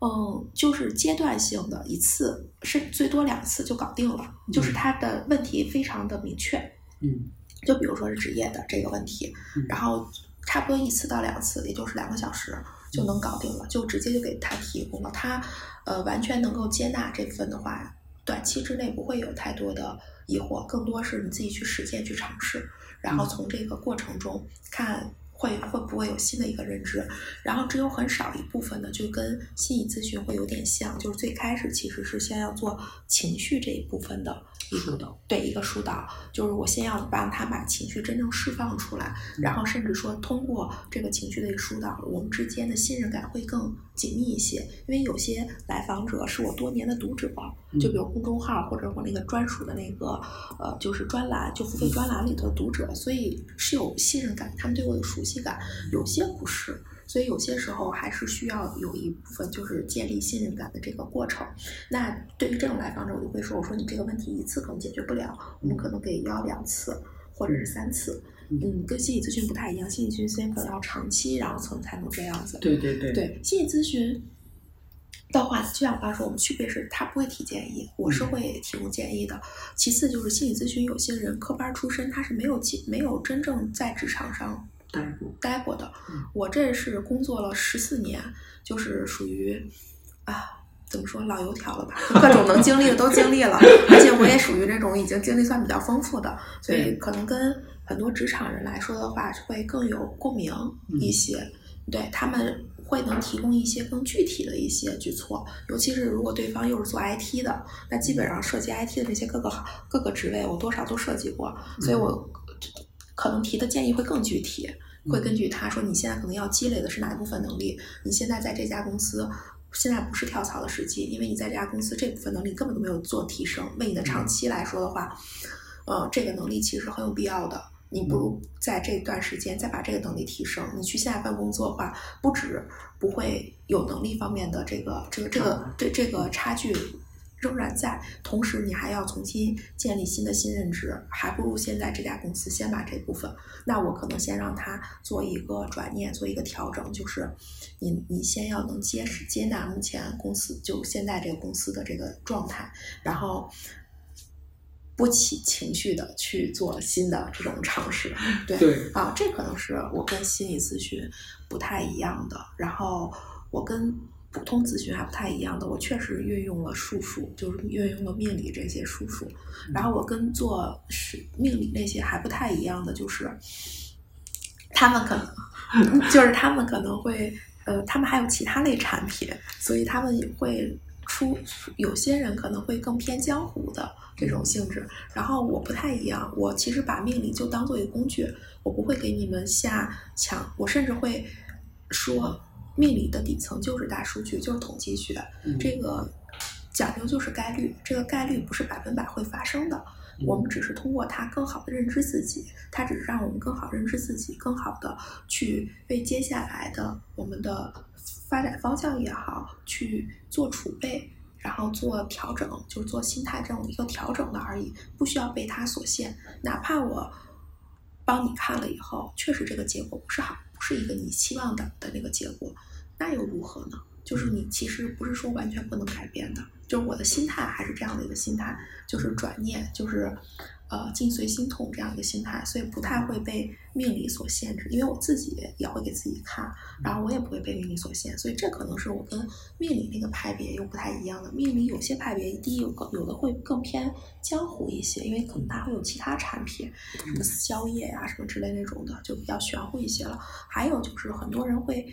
Speaker 2: 嗯，就是阶段性的一次，是最多两次就搞定了，就是他的问题非常的明确。
Speaker 1: 嗯
Speaker 2: 就比如说是职业的这个问题
Speaker 1: 嗯，
Speaker 2: 然后差不多一次到两次，也就是两个小时就能搞定了，就直接就给他提供了。他呃完全能够接纳这部分的话，短期之内不会有太多的疑惑，更多是你自己去实践去尝试，然后从这个过程中看。会会不会有新的一个认知？然后只有很少一部分呢，就跟心理咨询会有点像，就是最开始其实是先要做情绪这一部分的一个
Speaker 1: 疏导
Speaker 2: 对一个疏导，就是我先要帮他把情绪真正释放出来，然后甚至说通过这个情绪的一个疏导，我们之间的信任感会更紧密一些。因为有些来访者是我多年的读者，就比如公众号或者我那个专属的那个呃，就是专栏，就付费专栏里头的读者，所以是有信任感，他们对我有熟悉感。有些不是。所以有些时候还是需要有一部分就是建立信任感的这个过程。那对于这种来访者，我就会说：“我说你这个问题一次可能解决不了，我们可能给要两次或者是三次。嗯，跟心理咨询不太一样，心理咨询可能要长期，然后才才能这样子。
Speaker 1: 对对对
Speaker 2: 对，心理咨询的话，就像我刚才说，我们区别是他不会提建议，我是会提供建议的。其次就是心理咨询，有些人科班出身，他是没有进没有真正在职场上
Speaker 1: 待过
Speaker 2: 待过的
Speaker 1: 嗯。
Speaker 2: 我这是工作了十四年，就是属于啊。怎么说老油条了吧？各种能经历的都经历了，而且我也属于这种已经经历算比较丰富的，所以可能跟很多职场人来说的话，会更有共鸣一些。对他们会能提供一些更具体的一些举措，尤其是如果对方又是做 IT 的，那基本上涉及 IT 的这些各个各个职位，我多少都涉及过，所以我可能提的建议会更具体，会根据他说你现在可能要积累的是哪一部分能力，你现在在这家公司。现在不是跳槽的时机，因为你在这家公司这部分能力根本都没有做提升。为你的长期来说的话，呃，这个能力其实很有必要的。你不如在这段时间再把这个能力提升。你去下一份工作的话，不止不会有能力方面的这个这个这个这这个差距仍然在，同时你还要重新建立新的新认知，还不如现在这家公司先把这部分。那我可能先让他做一个转念，做一个调整，就是你你先要能接接纳目前公司就现在这个公司的这个状态，然后。不起情绪的去做新的这种尝试，对
Speaker 1: 对
Speaker 2: 啊，这可能是我跟心理咨询不太一样的。然后我跟普通咨询还不太一样的，我确实运用了术数，就是运用了命理这些术数。然后我跟做是命理那些还不太一样的，就是他们可能 就是他们可能会呃，他们还有其他类产品，所以他们也会出有些人可能会更偏江湖的这种性质。然后我不太一样，我其实把命理就当做一个工具，我不会给你们下强，我甚至会说命理的底层就是大数据，就是统计学，
Speaker 1: 嗯
Speaker 2: 这个讲究就是概率，这个概率不是百分百会发生的。我们只是通过它更好的认知自己，它只是让我们更好认知自己，更好的去为接下来的我们的发展方向也好去做储备，然后做调整，就是做心态这种一个调整的而已，不需要被它所限。哪怕我帮你看了以后，确实这个结果不是好，不是一个你期望的的那个结果，那又如何呢？就是你其实不是说完全不能改变的，就是我的心态还是这样的一个心态，就是转念，就是呃境随心痛这样一个心态，所以不太会被命理所限制，因为我自己也会给自己看，然后我也不会被命理所限，所以这可能是我跟命理那个派别又不太一样的。命理有些派别，第一有个有的会更偏江湖一些，因为可能它会有其他产品，什么宵夜呀、什么之类那种的，就比较玄乎一些了。还有就是很多人会。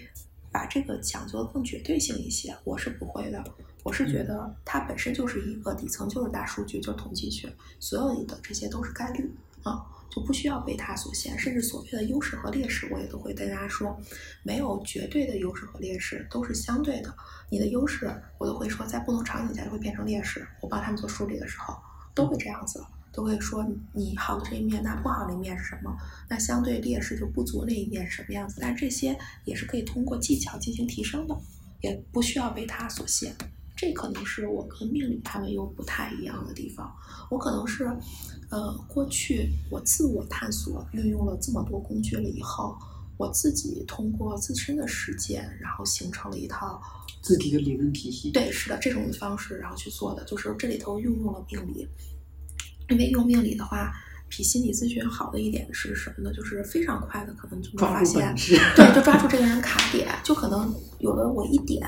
Speaker 2: 把这个讲究的更绝对性一些，我是不会的。我是觉得它本身就是一个底层就是大数据，就是统计学，所有的这些都是概率啊，就不需要被它所限。甚至所谓的优势和劣势，我也都会跟大家说，没有绝对的优势和劣势，都是相对的。你的优势，我都会说，在不同场景下就会变成劣势。我帮他们做梳理的时候，都会这样子，都会说你好的这一面，那不好的一面是什么？那相对劣势就不足那一面是什么样子？但这些也是可以通过技巧进行提升的，也不需要被它所限。这可能是我跟命理他们又不太一样的地方。我可能是，呃，过去我自我探索运用了这么多工具了以后，我自己通过自身的实践，然后形成了一套
Speaker 1: 自己的理论体系。
Speaker 2: 对，是的，这种方式然后去做的，就是这里头运用了命理，因为用命理的话。比心理咨询好的一点是什么呢？就是非常快的，可能就能发现，对，就抓住这个人卡点，就可能有的我一点，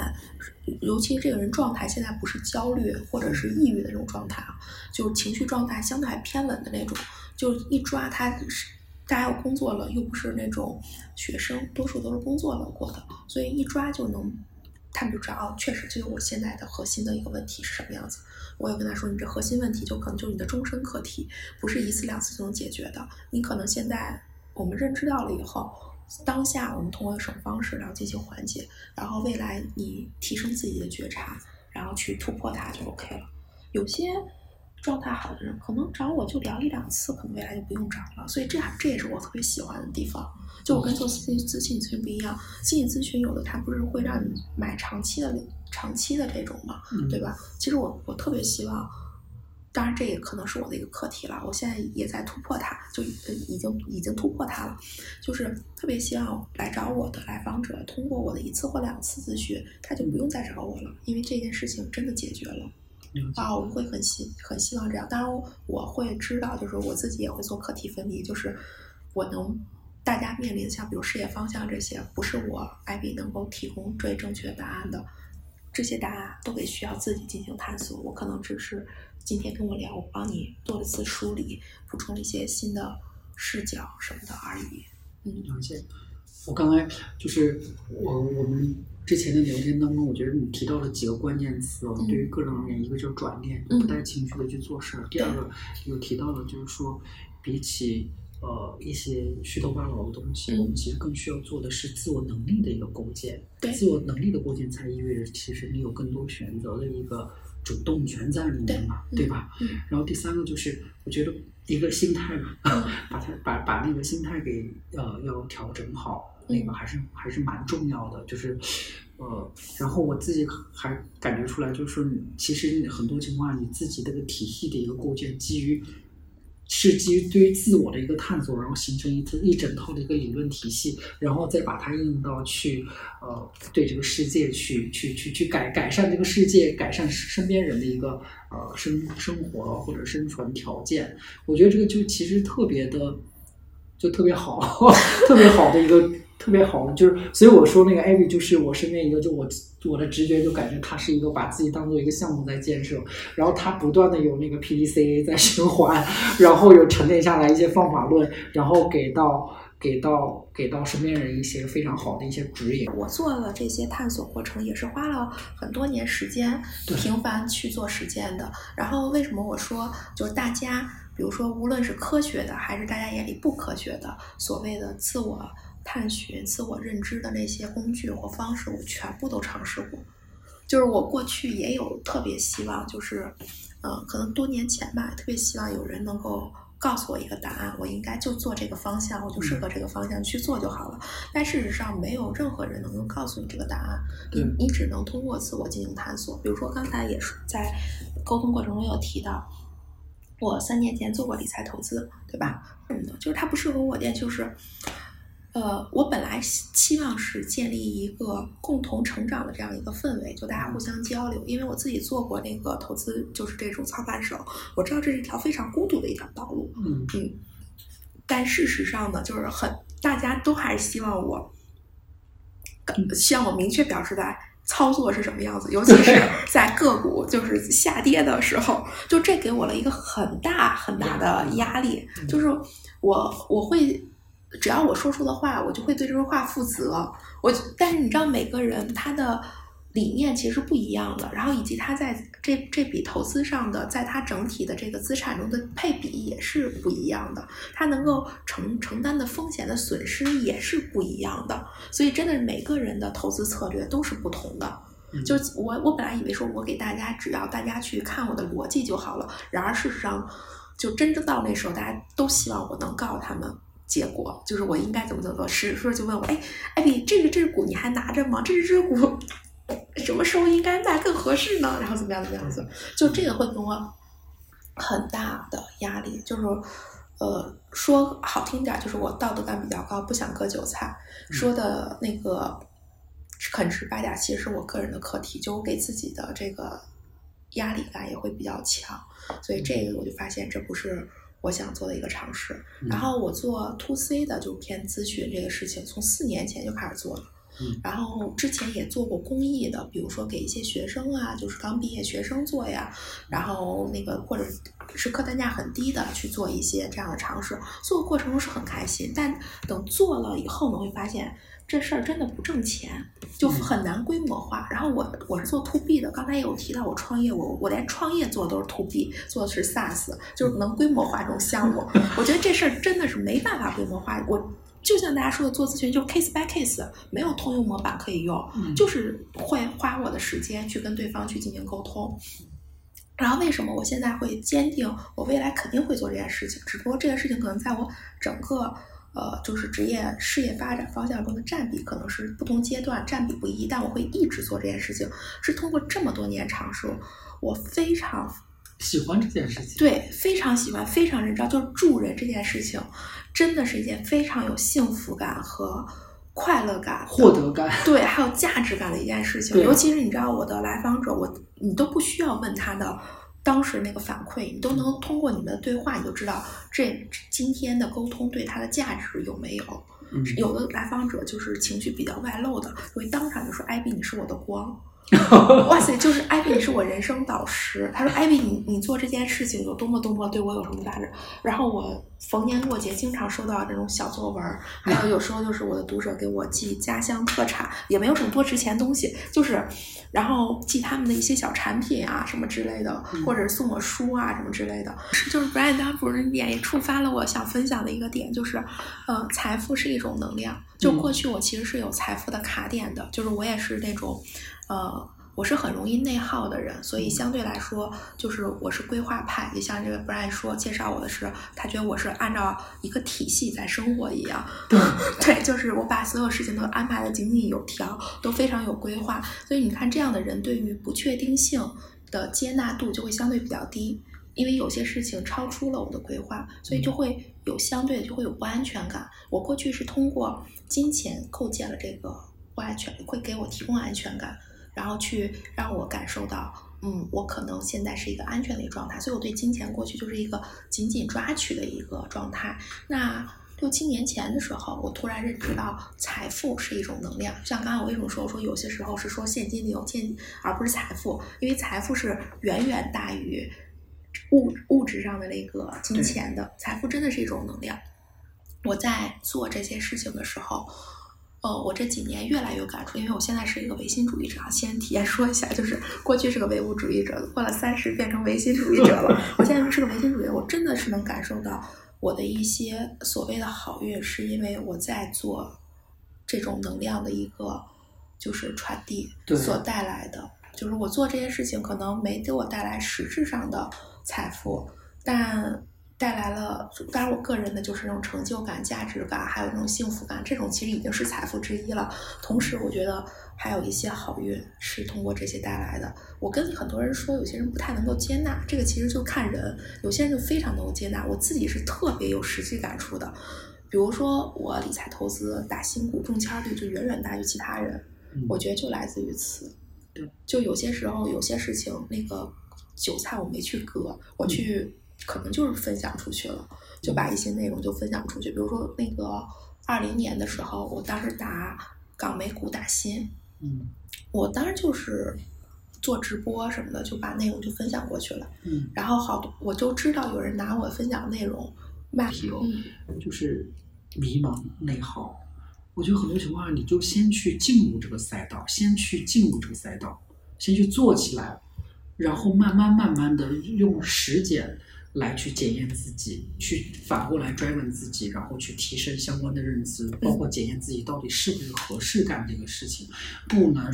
Speaker 2: 尤其这个人状态现在不是焦虑或者是抑郁的那种状态啊，就情绪状态相对还偏稳的那种，就一抓他是大家有工作了，又不是那种学生，多数都是工作了过的，所以一抓就能。他们就知道哦，确实，这个我现在的核心的一个问题是什么样子。我也跟他说，你这核心问题就可能就是你的终身课题，不是一次两次就能解决的。你可能现在我们认知到了以后，当下我们通过什么方式然后进行缓解，然后未来你提升自己的觉察，然后去突破它就 OK 了。有些。状态好的人，可能找我就聊一两次，可能未来就不用找了。所以这这也是我特别喜欢的地方。就我跟做心理咨询不一样，心理咨询有的他不是会让你买长期的、长期的这种嘛，对吧？其实我我特别希望，当然这也可能是我的一个课题了。我现在也在突破它，就已经已经突破它了。就是特别希望来找我的来访者，通过我的一次或两次咨询，他就不用再找我了，因为这件事情真的解决了。啊，我会很希很希望这样。当然，我会知道，就是我自己也会做课题分离，就是我能大家面临像比如事业方向这些，不是我艾比能够提供最正确答案的，这些答案都得需要自己进行探索。我可能只是今天跟我聊，我帮你做了次梳理，补充了一些新的视角什么的而已。嗯，
Speaker 1: 了解。我刚才就是我我们。之前的聊天当中，我觉得你提到了几个关键词。对于个人而言，一个就是转念，不带情绪的去做事儿；第二个又提到了，就是说，比起呃一些虚头巴脑的东西，我们其实更需要做的是自我能力的一个构建。对自我能力的构建，才意味着其实你有更多选择的一个主动权在里面嘛，对吧？然后第三个就是，我觉得一个心态嘛，把它把把那个心态给呃要调整好。那个还是还是蛮重要的，就是，呃，然后我自己还感觉出来，就是说，其实很多情况，你自己这个体系的一个构建，基于是基于对于自我的一个探索，然后形成一次一整套的一个理论体系，然后再把它应用到去，呃，对这个世界去去去去改改善这个世界，改善身边人的一个呃生生活或者生存条件。我觉得这个就其实特别的，就特别好，特别好的一个。特别好，就是所以我说那个艾比就是我身边一个，就我我的直觉就感觉他是一个把自己当做一个项目在建设，然后他不断的有那个 P D C A 在循环，然后有沉淀下来一些方法论，然后给到给到给到身边人一些非常好的一些指引。
Speaker 2: 我做了这些探索过程，也是花了很多年时间，频繁去做实践的。然后为什么我说就是大家，比如说无论是科学的还是大家眼里不科学的，所谓的自我。探寻自我认知的那些工具或方式，我全部都尝试过。就是我过去也有特别希望，就是，嗯，可能多年前吧，特别希望有人能够告诉我一个答案，我应该就做这个方向，我就适合这个方向去做就好了。但事实上，没有任何人能够告诉你这个答案，你你只能通过自我进行探索。比如说刚才也是在沟通过程中有提到，我三年前做过理财投资，对吧？嗯，就是它不适合我，店就是。呃，我本来期望是建立一个共同成长的这样一个氛围，就大家互相交流。因为我自己做过那个投资，就是这种操盘手，我知道这是一条非常孤独的一条道路。
Speaker 1: 嗯
Speaker 2: 嗯。但事实上呢，就是很大家都还是希望我，希望我明确表示在操作是什么样子，尤其是 在个股就是下跌的时候，就这给我了一个很大很大的压力，就是我我会。只要我说出的话，我就会对这个话负责。我但是你知道，每个人他的理念其实不一样的，然后以及他在这这笔投资上的，在他整体的这个资产中的配比也是不一样的，他能够承承担的风险的损失也是不一样的，所以真的每个人的投资策略都是不同的。就我我本来以为说我给大家只要大家去看我的逻辑就好了，然而事实上，就真正到那时候，大家都希望我能告诉他们结果，就是我应该怎么怎么做。时叔就问我，哎，艾比，这个这只股你还拿着吗？这只股。什么时候应该卖更合适呢？然后怎么样怎么样子？就这个会给我很大的压力，就是呃说好听点，就是我道德感比较高，不想割韭菜。说的那个很直白点，其实是我个人的课题，就我给自己的这个压力感也会比较强，所以这个我就发现这不是我想做的一个尝试。然后我做 to C 的，就偏咨询这个事情，从四年前就开始做了。然后之前也做过公益的，比如说给一些学生啊，就是刚毕业学生做呀，然后那个或者是客单价很低的去做一些这样的尝试，做的过程中是很开心，但等做了以后呢，会发现这事儿真的不挣钱，就很难规模化。然后我我是做 to B 的，刚才也有提到我创业，我我连创业做的都是 to B，做的是 SaaS，就是能规模化这种项目，我觉得这事儿真的是没办法规模化，我。就像大家说的，做咨询就是 case by case，没有通用模板可以用，就是会花我的时间去跟对方去进行沟通。然后为什么我现在会坚定，我未来肯定会做这件事情？只不过这件事情可能在我整个呃就是职业事业发展方向中的占比可能是不同阶段占比不一，但我会一直做这件事情，是通过这么多年尝试，我非常。
Speaker 1: 喜欢这件事情，
Speaker 2: 对，非常喜欢，非常认真，就是助人这件事情，真的是一件非常有幸福感和快乐感、
Speaker 1: 获得感，
Speaker 2: 对，还有价值感的一件事情。尤其是你知道，我的来访者，我你都不需要问他的当时那个反馈，你都能通过你们的对话，你就知道这今天的沟通对他的价值有没有。有的来访者就是情绪比较外露的，会当场就说：“艾比，你是我的光。” 哇塞，就是艾比是我人生导师。他说：“艾比，你你做这件事情有多么多么对我有什么价值？”然后我逢年过节经常收到这种小作文，还有有时候就是我的读者给我寄家乡特产，也没有什么多值钱东西，就是然后寄他们的一些小产品啊什么之类的，或者送我书啊什么之类的。就是 Brian 当主任点也触发了我想分享的一个点，就是呃，财富是一种能量。就过去我其实是有财富的卡点的，就是我也是那种。呃，我是很容易内耗的人，所以相对来说，就是我是规划派。就像这个 Brian 说，介绍我的是，他觉得我是按照一个体系在生活一样。
Speaker 1: 对，
Speaker 2: 对，就是我把所有事情都安排的井井有条，都非常有规划。所以你看，这样的人对于不确定性的接纳度就会相对比较低，因为有些事情超出了我的规划，所以就会有相对的就会有不安全感。我过去是通过金钱构建了这个不安全，会给我提供安全感。然后去让我感受到，嗯，我可能现在是一个安全的一个状态，所以我对金钱过去就是一个紧紧抓取的一个状态。那六七年前的时候，我突然认知到财富是一种能量。像刚才我为什么说我说有些时候是说现金流现而不是财富，因为财富是远远大于物物质上的那个金钱的，财富真的是一种能量。我在做这些事情的时候。呃，我这几年越来越感触，因为我现在是一个唯心主义者。先体验说一下，就是过去是个唯物主义者，过了三十变成唯心主义者了。我现在是个唯心主义者，我真的是能感受到我的一些所谓的好运，是因为我在做这种能量的一个就是传递所带来的。就是我做这些事情可能没给我带来实质上的财富，但。带来了，当然我个人的就是那种成就感、价值感，还有那种幸福感，这种其实已经是财富之一了。同时，我觉得还有一些好运是通过这些带来的。我跟很多人说，有些人不太能够接纳，这个其实就看人。有些人就非常能够接纳，我自己是特别有实际感触的。比如说，我理财投资打新股中签率就远远大于其他人，我觉得就来自于此。就有些时候有些事情，那个韭菜我没去割，我去。可能就是分享出去了，就把一些内容就分享出去。比如说那个二零年的时候，我当时打港美股打新，
Speaker 1: 嗯，
Speaker 2: 我当时就是做直播什么的，就把内容就分享过去了。嗯，然后好多我就知道有人拿我分享内容卖，嗯
Speaker 1: 就是迷茫内耗，我觉得很多情况下，你就先去进入这个赛道，先去进入这个赛道，先去做起来，然后慢慢慢慢的用实践来去检验自己，去反过来追问自己，然后去提升相关的认知，包括检验自己到底是不是合适干这个事情，不能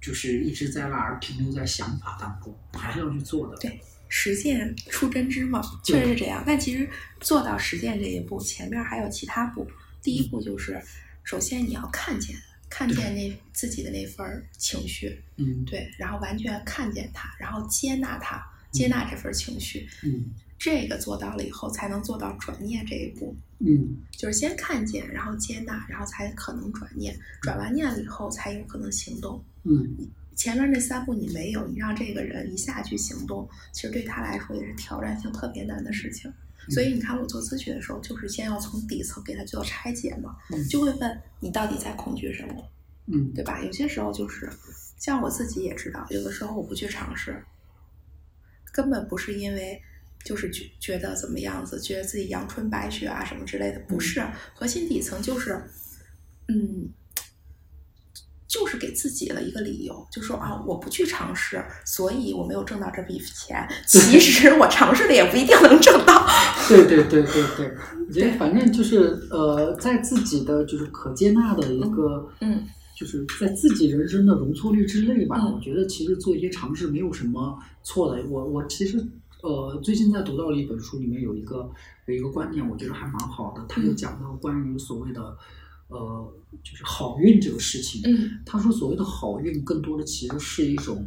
Speaker 1: 就是一直在那儿停留在想法当中，还是要去做的。
Speaker 2: 对，实践出真知嘛，确实是这样。但其实做到实践这一步，前面还有其他步。第一步就是，首先你要看见，看见那自己的那份情绪，
Speaker 1: 嗯
Speaker 2: 对，然后完全看见它，然后接纳它，接纳这份情绪。
Speaker 1: 嗯
Speaker 2: 这个做到了以后，才能做到转念这一步。
Speaker 1: 嗯
Speaker 2: 就是先看见，然后接纳，然后才可能转念。转完念了以后，才有可能行动。
Speaker 1: 嗯
Speaker 2: 前面那三步你没有，你让这个人一下去行动，其实对他来说也是挑战性特别难的事情。所以你看，我做咨询的时候，就是先要从底层给他做拆解嘛，
Speaker 1: 嗯
Speaker 2: 就会问你到底在恐惧什么，
Speaker 1: 嗯
Speaker 2: 对吧？有些时候就是，像我自己也知道，有的时候我不去尝试，根本不是因为就是觉觉得怎么样子，觉得自己阳春白雪啊什么之类的，不是，核心底层就是，嗯。就是给自己了一个理由，就说啊，我不去尝试，所以我没有挣到这笔钱。其实我尝试了也不一定能挣到。
Speaker 1: 对对对对对，我觉得反正就是呃，在自己的就是可接纳的一个，
Speaker 2: 嗯，
Speaker 1: 就是在自己人生的容错率之内吧。
Speaker 2: 嗯
Speaker 1: 我觉得其实做一些尝试没有什么错的。我我其实呃最近在读到了一本书，里面有一个有一个观点，我觉得还蛮好的。他就
Speaker 2: 嗯
Speaker 1: 讲到关于所谓的呃就是好运这个事情。
Speaker 2: 嗯
Speaker 1: 他说所谓的好运，更多的其实是一种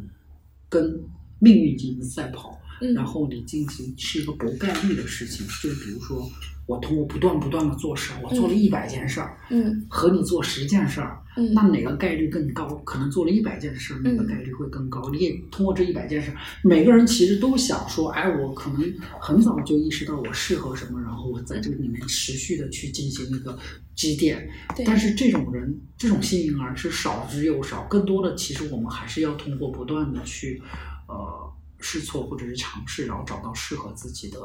Speaker 1: 跟命运进行赛跑。
Speaker 2: 嗯，
Speaker 1: 然后你进行是一个博概率的事情，就是比如说我通过不断不断的做事儿，我做了一百件事儿，
Speaker 2: 嗯
Speaker 1: 和你做十件事儿，
Speaker 2: 嗯，
Speaker 1: 那哪个概率更高？可能做了一百件事儿，那个
Speaker 2: 嗯
Speaker 1: 概率会更高。你也通过这一百件事儿，每个人其实都想说，哎，我可能很早就意识到我适合什么，然后我在这个里面持续的去进行一个积淀。
Speaker 2: 对，
Speaker 1: 但是这种人，这种幸运儿是少之又少，更多的其实我们还是要通过不断的去，呃，试错或者是尝试，然后找到适合自己的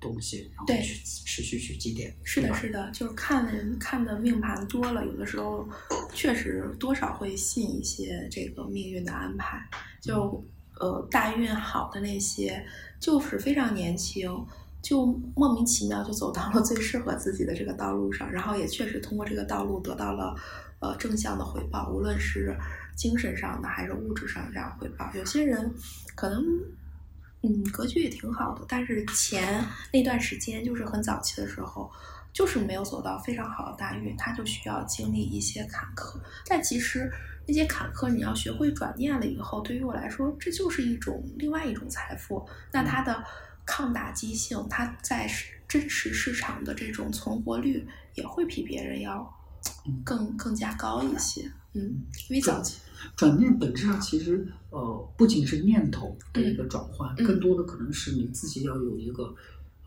Speaker 1: 东西，然后
Speaker 2: 对
Speaker 1: 去持续去积淀。
Speaker 2: 是的，是的，就是看人看的命盘多了，有的时候确实多少会信一些这个命运的安排。就呃大运好的那些，就是非常年轻，就莫名其妙就走到了最适合自己的这个道路上，然后也确实通过这个道路得到了呃正向的回报，无论是精神上的还是物质上的这样回报。有些人可能。嗯，格局也挺好的，但是前那段时间就是很早期的时候，就是没有走到非常好的大运，他就需要经历一些坎坷。但其实那些坎坷，你要学会转念了以后，对于我来说，这就是一种另外一种财富。那他的抗打击性，它在市真实市场的这种存活率，也会比别人要
Speaker 1: 嗯
Speaker 2: 更更加高一些。嗯，因为早期，
Speaker 1: 转念本质上其实呃不仅是念头的一个转换，
Speaker 2: 嗯
Speaker 1: 更多的可能是你自己要有一个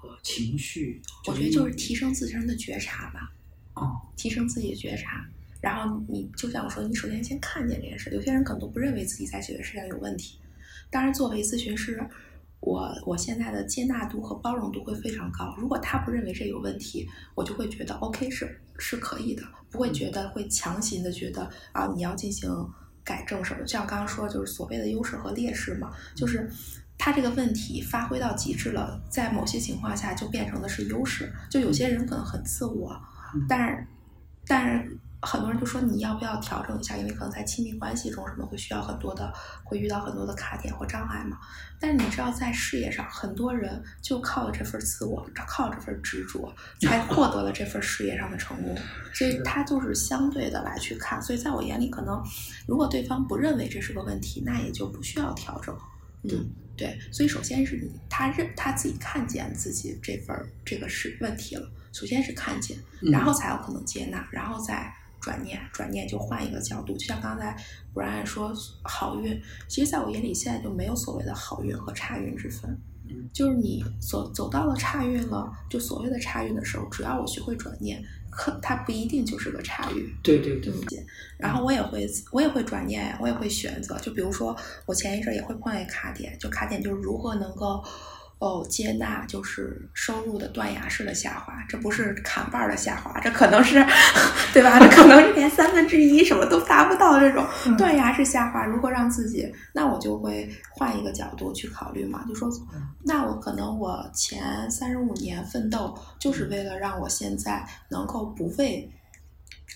Speaker 1: 呃情绪。
Speaker 2: 我觉得就是提升自身的觉察吧。
Speaker 1: 哦，
Speaker 2: 提升自己的觉察。然后你就像我说，你首先先看见这件事。有些人可能都不认为自己在这个事上有问题。当然，作为咨询师，我我现在的接纳度和包容度会非常高。如果他不认为这有问题，我就会觉得 OK 是是可以的，不会觉得会强行的觉得啊你要进行改正什么。就像刚刚说，就是所谓的优势和劣势嘛，就是。他这个问题发挥到极致了，在某些情况下就变成的是优势。就有些人可能很自我，
Speaker 1: 嗯
Speaker 2: 但是，但是很多人就说你要不要调整一下？因为可能在亲密关系中什么会需要很多的，会遇到很多的卡点或障碍嘛。但是你知道，在事业上，很多人就靠了这份自我，靠这份执着，才 获得了这份事业上的成功。所以他就是相对的来去看。所以在我眼里，可能如果对方不认为这是个问题，那也就不需要调整。嗯。对，所以首先是你他认他自己看见自己这份这个是问题了，首先是看见，
Speaker 1: 嗯
Speaker 2: 然后才有可能接纳，然后再转念，转念就换一个角度。就像刚才 Brian 说好运，其实在我眼里现在就没有所谓的好运和差运之分，
Speaker 1: 嗯
Speaker 2: 就是你走走到了差运了，就所谓的差运的时候，只要我学会转念，可它不一定就是个差运。
Speaker 1: 对对对，
Speaker 2: 然后我也会，我也会转念呀，我也会选择。就比如说，我前一阵也会碰见卡点，就卡点就是如何能够哦，接纳就是收入的断崖式的下滑，这不是砍半儿的下滑，这可能是，对吧？这可能是连三分之一什么都达不到这种断崖式下滑。如果让自己，那我就会换一个角度去考虑嘛，就说，那我可能我前三十五年奋斗，就是为了让我现在能够不为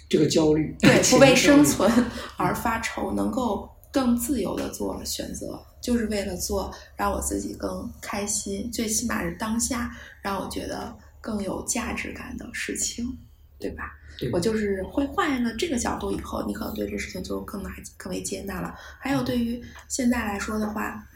Speaker 1: 这个焦虑，
Speaker 2: 对，不为生
Speaker 1: 存。
Speaker 2: 存而发愁，能够更自由的做选择，就是为了做让我自己更开心，最起码是当下让我觉得更有价值感的事情，对吧？
Speaker 1: 对
Speaker 2: 我就是会换一个这个角度以后，你可能对这事情就更来更为接纳了。还有对于现在来说的话，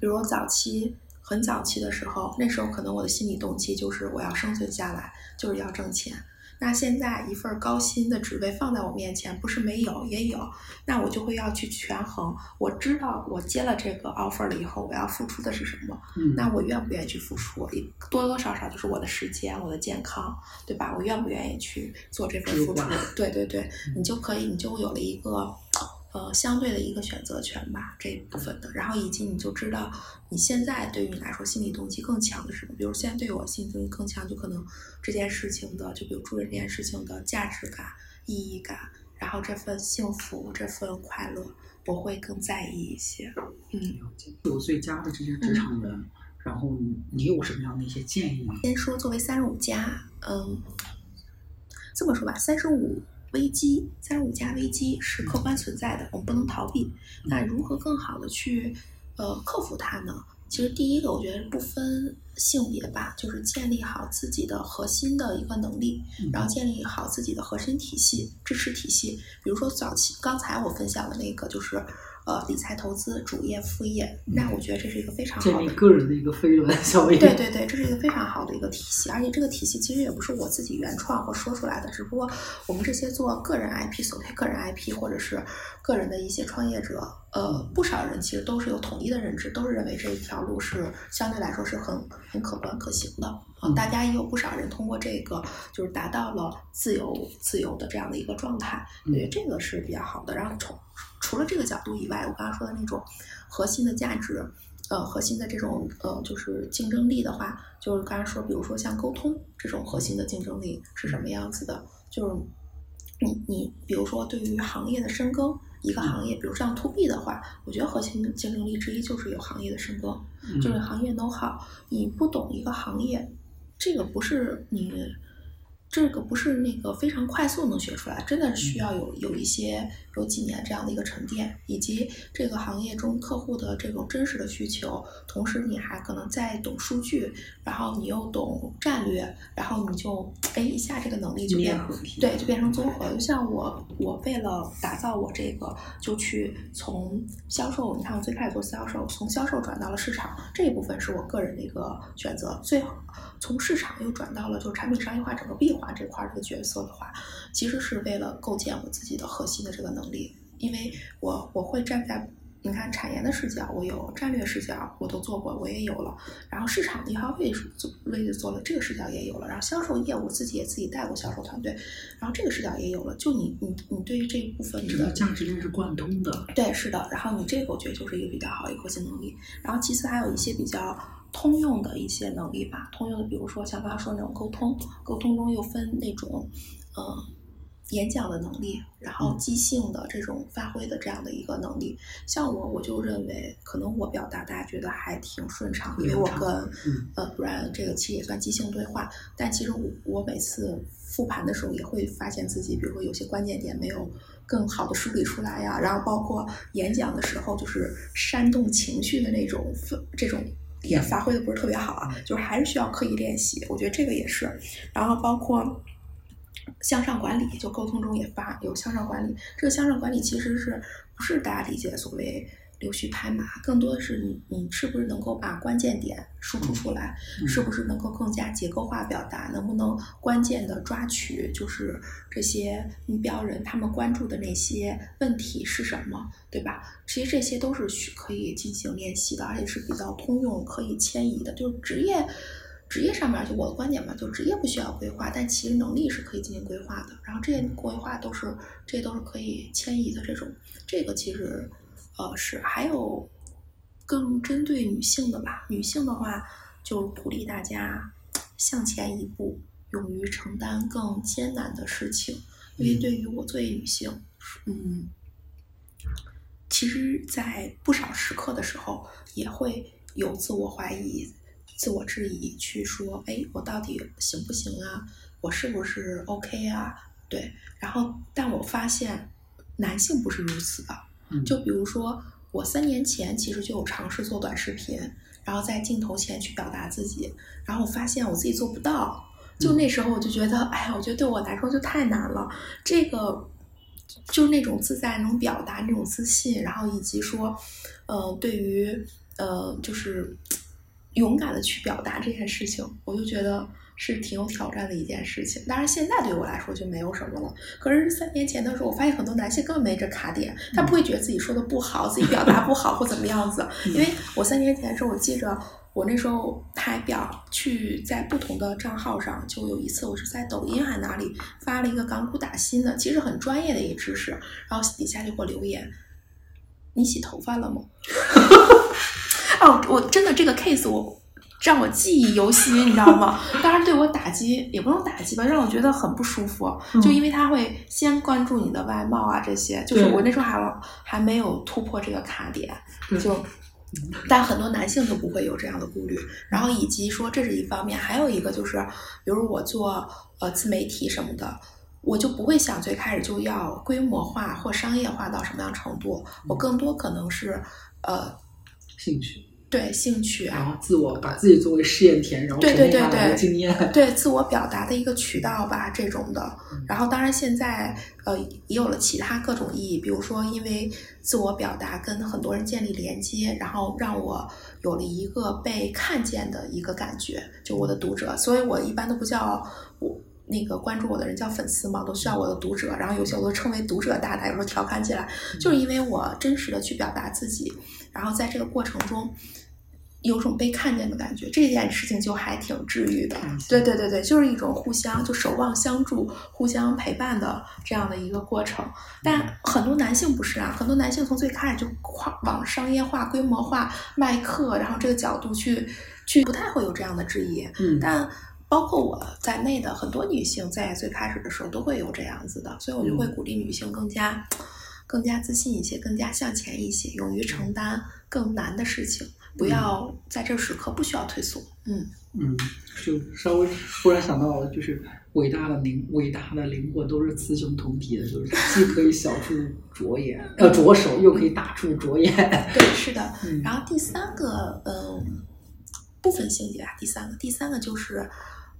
Speaker 2: 比如我早期很早期的时候，那时候可能我的心理动机就是我要生存下来，就是要挣钱。那现在一份高薪的职位放在我面前，不是没有也有，那我就会要去权衡。我知道我接了这个 offer 了以后，我要付出的是什么，
Speaker 1: 嗯，
Speaker 2: 那我愿不愿意去付出？也多多少少就是我的时间、我的健康，对吧？我愿不愿意去做这份付出？对对对，你就可以，你就有了一个呃相对的一个选择权吧，这一部分的。然后以及你就知道你现在对于你来说心理动机更强的是什么？比如现在对我心理动机更强，就可能这件事情的，就比如助人这件事情的价值感、意义感，然后这份幸福、这份快乐，我会更在意一些。嗯。
Speaker 1: 了解。有最佳的这些职场人，然后你你有什么样的一些建议吗？
Speaker 2: 先说作为三十五加，嗯，这么说吧，三十五危机，三十五加危机是客观存在的，我们不能逃避。那如何更好的去呃克服它呢？其实第一个，我觉得不分性别吧，就是建立好自己的核心的一个能力，然后建立好自己的核心体系、支持体系。比如说早期刚才我分享的那个，就是呃理财投资、主业、副业，那我觉得这是一个非常
Speaker 1: 建立
Speaker 2: 好的
Speaker 1: 个人的一个飞轮效应。
Speaker 2: 对对对，这是一个非常好的一个体系，而且这个体系其实也不是我自己原创或说出来的，只不过我们这些做个人 IP、所谓个人 IP 或者是个人的一些创业者，呃，不少人其实都是有统一的认知，都是认为这一条路是相对来说是很很可观可行的。啊，
Speaker 1: 嗯
Speaker 2: 大家也有不少人通过这个就是达到了自由自由的这样的一个状态，我觉得这个是比较好的。然后从除了这个角度以外，我刚刚说的那种核心的价值，呃，核心的这种呃，就是竞争力的话，就是刚才说，比如说像沟通这种核心的竞争力是什么样子的？就是你你比如说对于行业的深耕，一个行业，比如像 to B 的话，我觉得核心竞争力之一就是有行业的深耕，
Speaker 1: 嗯
Speaker 2: 就是行业 know how。你不懂一个行业，这个不是你。这个不是那个非常快速能学出来，真的是需要有有一些有几年这样的一个沉淀，以及这个行业中客户的这种真实的需求，同时你还可能在懂数据，然后你又懂战略，然后你就哎一下这个能力就变对，就变成综合。就像我，我为了打造我这个，就去从销售，你看我最开始做销售，从销售转到了市场，这一部分是我个人的一个选择。最后从市场又转到了就是产品商业化整个闭环这块儿这个角色的话，其实是为了构建我自己的核心的这个能力，因为我我会站在。你看产研的视角，我有战略视角，我都做过，我也有了。然后市场的消费做位置做了，这个视角也有了。然后销售业务自己也自己带过销售团队，然后这个视角也有了。就你你你对于这一部分你的
Speaker 1: 价值链是贯通的。
Speaker 2: 对，是的。然后你这个我觉得就是一个比较好的一个核心能力。然后其次还有一些比较通用的一些能力吧，通用的比如说像刚刚说的那种沟通，沟通中又分那种，呃。演讲的能力，然后
Speaker 1: 嗯
Speaker 2: 即兴的这种发挥的这样的一个能力，像我我就认为，可能我表达大家觉得还挺顺畅，因为我跟
Speaker 1: 嗯
Speaker 2: 呃，不然这个其实也算即兴对话。但其实我我每次复盘的时候，也会发现自己，比如说有些关键点没有更好的梳理出来呀，然后包括演讲的时候，就是煽动情绪的那种氛这种。也发挥的不是特别好啊，就是还是需要刻意练习。我觉得这个也是，然后包括向上管理，就沟通中也发有向上管理。这个向上管理其实是不是大家理解的所谓溜须拍马，更多的是你你是不是能够把关键点输出出来，
Speaker 1: 嗯
Speaker 2: 是不是能够更加结构化表达，能不能关键的抓取就是这些目标人他们关注的那些问题是什么，对吧？其实这些都是需可以进行练习的，而且是比较通用、可以迁移的，就是职业。职业上面，就我的观点嘛，就职业不需要规划，但其实能力是可以进行规划的。然后这些规划都是，这些都是可以迁移的。这种，这个其实，呃，是还有更针对女性的吧。女性的话，就鼓励大家向前一步，勇于承担更艰难的事情。因为对于我作为女性，嗯，其实，在不少时刻的时候，也会有自我怀疑、自我质疑，去说：“哎，我到底行不行啊？我是不是 OK 啊？”对。然后，但我发现男性不是如此的。就比如说，我三年前其实就有尝试做短视频，然后在镜头前去表达自己，然后我发现我自己做不到。就那时候我就觉得，哎呀，我觉得对我来说就太难了。这个。就那种自在能表达那种自信，然后以及说，呃，对于呃，就是 勇敢的去表达这件事情，我就觉得是挺有挑战的一件事情。当然，现在对我来说就没有什么了。可是三年前的时候，我发现很多男性根本没这卡点，他不会觉得自己说的不好，自己表达不好或怎么样子。因为我三年前的时候，我记着。我那时候还表去在不同的账号上，就有一次我是在抖音还哪里发了一个港股打新的，其实很专业的一个知识，然后底下就给我留言：“你洗头发了吗？” 哦，我真的这个 case 我让我记忆犹新，你知道吗？当然对我打击也不能打击吧，让我觉得很不舒服，就因为他会先关注你的外貌啊这些，就是我那时候还还没有突破这个卡点，就。但很多男性都不会有这样的顾虑，然后以及说这是一方面，还有一个就是，比如我做呃自媒体什么的，我就不会想最开始就要规模化或商业化到什么样程度，我更多可能是呃
Speaker 1: 兴趣。
Speaker 2: 对兴趣啊，
Speaker 1: 然后自我把自己作为试验田，然后沉淀下来的经验，
Speaker 2: 对自我表达的一个渠道吧，这种的。然后当然现在呃也有了其他各种意义，比如说因为自我表达跟很多人建立连接，然后让我有了一个被看见的一个感觉，就我的读者，所以我一般都不叫我那个关注我的人叫粉丝嘛，都需要我的读者。然后有些我都称为读者大大，有时候调侃起来，就是因为我真实的去表达自己。然后在这个过程中，有种被看见的感觉，这件事情就还挺治愈的。对对对对，就是一种互相就守望相助、互相陪伴的这样的一个过程。但很多男性不是啊，很多男性从最开始就跨往商业化、规模化卖课，然后这个角度去去，不太会有这样的质疑。
Speaker 1: 嗯，
Speaker 2: 但包括我在内的很多女性在最开始的时候都会有这样子的，所以我就会鼓励女性更加。更加自信一些，更加向前一些，勇于承担更难的事情，不要在这时刻不需要退缩。
Speaker 1: 嗯嗯，就稍微忽然想到了，就是伟大的灵，伟大的灵魂都是雌雄同体的，就是既可以小处着眼，呃，着手，又可以大处着眼。
Speaker 2: 对，是的。然后第三个，嗯，部分性别啊，第三个，第三个就是，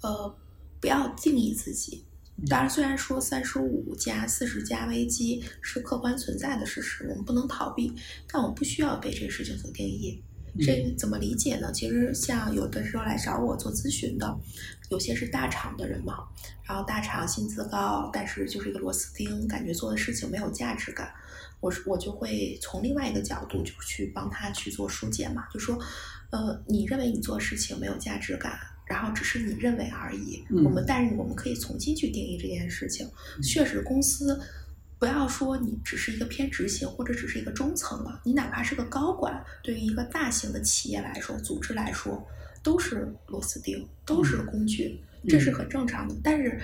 Speaker 2: 呃，不要定义自己。当然，虽然说三十五加四十加危机是客观存在的事实，我们不能逃避，但我不需要被这个事情所定义。这怎么理解呢？其实像有的时候来找我做咨询的，有些是大厂的人嘛，然后大厂薪资高，但是就是一个螺丝钉，感觉做的事情没有价值感。我我就会从另外一个角度就去帮他去做疏解嘛，就说，呃，你认为你做事情没有价值感。然后只是你认为而已，我们但是我们可以重新去定义这件事情。确实，公司不要说你只是一个偏执行或者只是一个中层了，你哪怕是个高管，对于一个大型的企业来说，组织来说，都是螺丝钉，都是工具，这是很正常的。但是。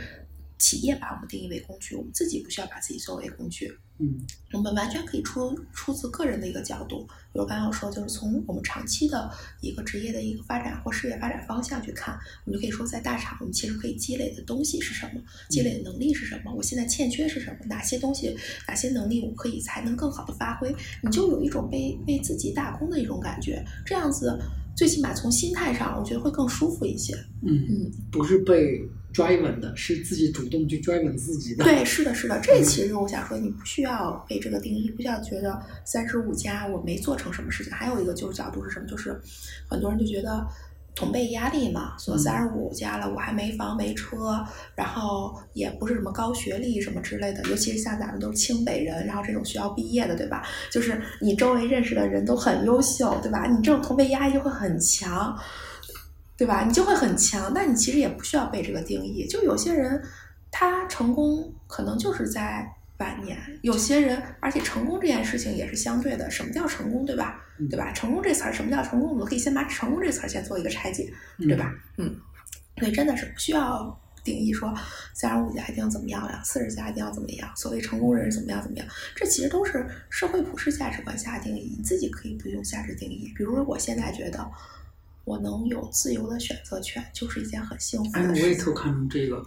Speaker 2: 企业把我们定义为工具，我们自己不需要把自己作为工具。
Speaker 1: 嗯，
Speaker 2: 我们完全可以出出自个人的一个角度，比如刚刚说，就是从我们长期的一个职业的一个发展或事业发展方向去看，我们就可以说，在大厂，我们其实可以积累的东西是什么，积累的能力是什么，我现在欠缺是什么，哪些东西，哪些能力我可以才能更好的发挥，你就有一种被为自己打工的一种感觉，这样子最起码从心态上，我觉得会更舒服一些。
Speaker 1: 嗯嗯，不是被。Driven 的是自己主动去 driven 自己的，
Speaker 2: 对，是的，是的，这其实我想说，你不需要被这个定义，不需要觉得三十五加我没做成什么事情。还有一个就是角度是什么？就是很多人就觉得同辈压力嘛，说三十五加了，我还没房没车，然后也不是什么高学历什么之类的，尤其是像咱们都是清北人，然后这种学校毕业的，对吧？就是你周围认识的人都很优秀，对吧？你这种同辈压力就会很强。对吧？你就会很强，但你其实也不需要被这个定义。就有些人，他成功可能就是在晚年。有些人，而且成功这件事情也是相对的。什么叫成功，对吧？
Speaker 1: 嗯
Speaker 2: 对吧？成功这词儿，什么叫成功？我们可以先把成功这词儿先做一个拆解，对吧？嗯，所以真的是不需要定义说三十五家一定要怎么样呀，四十家一定要怎么样，所谓成功人士怎么样怎么样，这其实都是社会普世价值观下的定义，你自己可以不用下这定义。比如说我现在觉得我能有自由的选择权，就是一件很幸福
Speaker 1: 哎，
Speaker 2: 的事情。
Speaker 1: 我也特看重这个，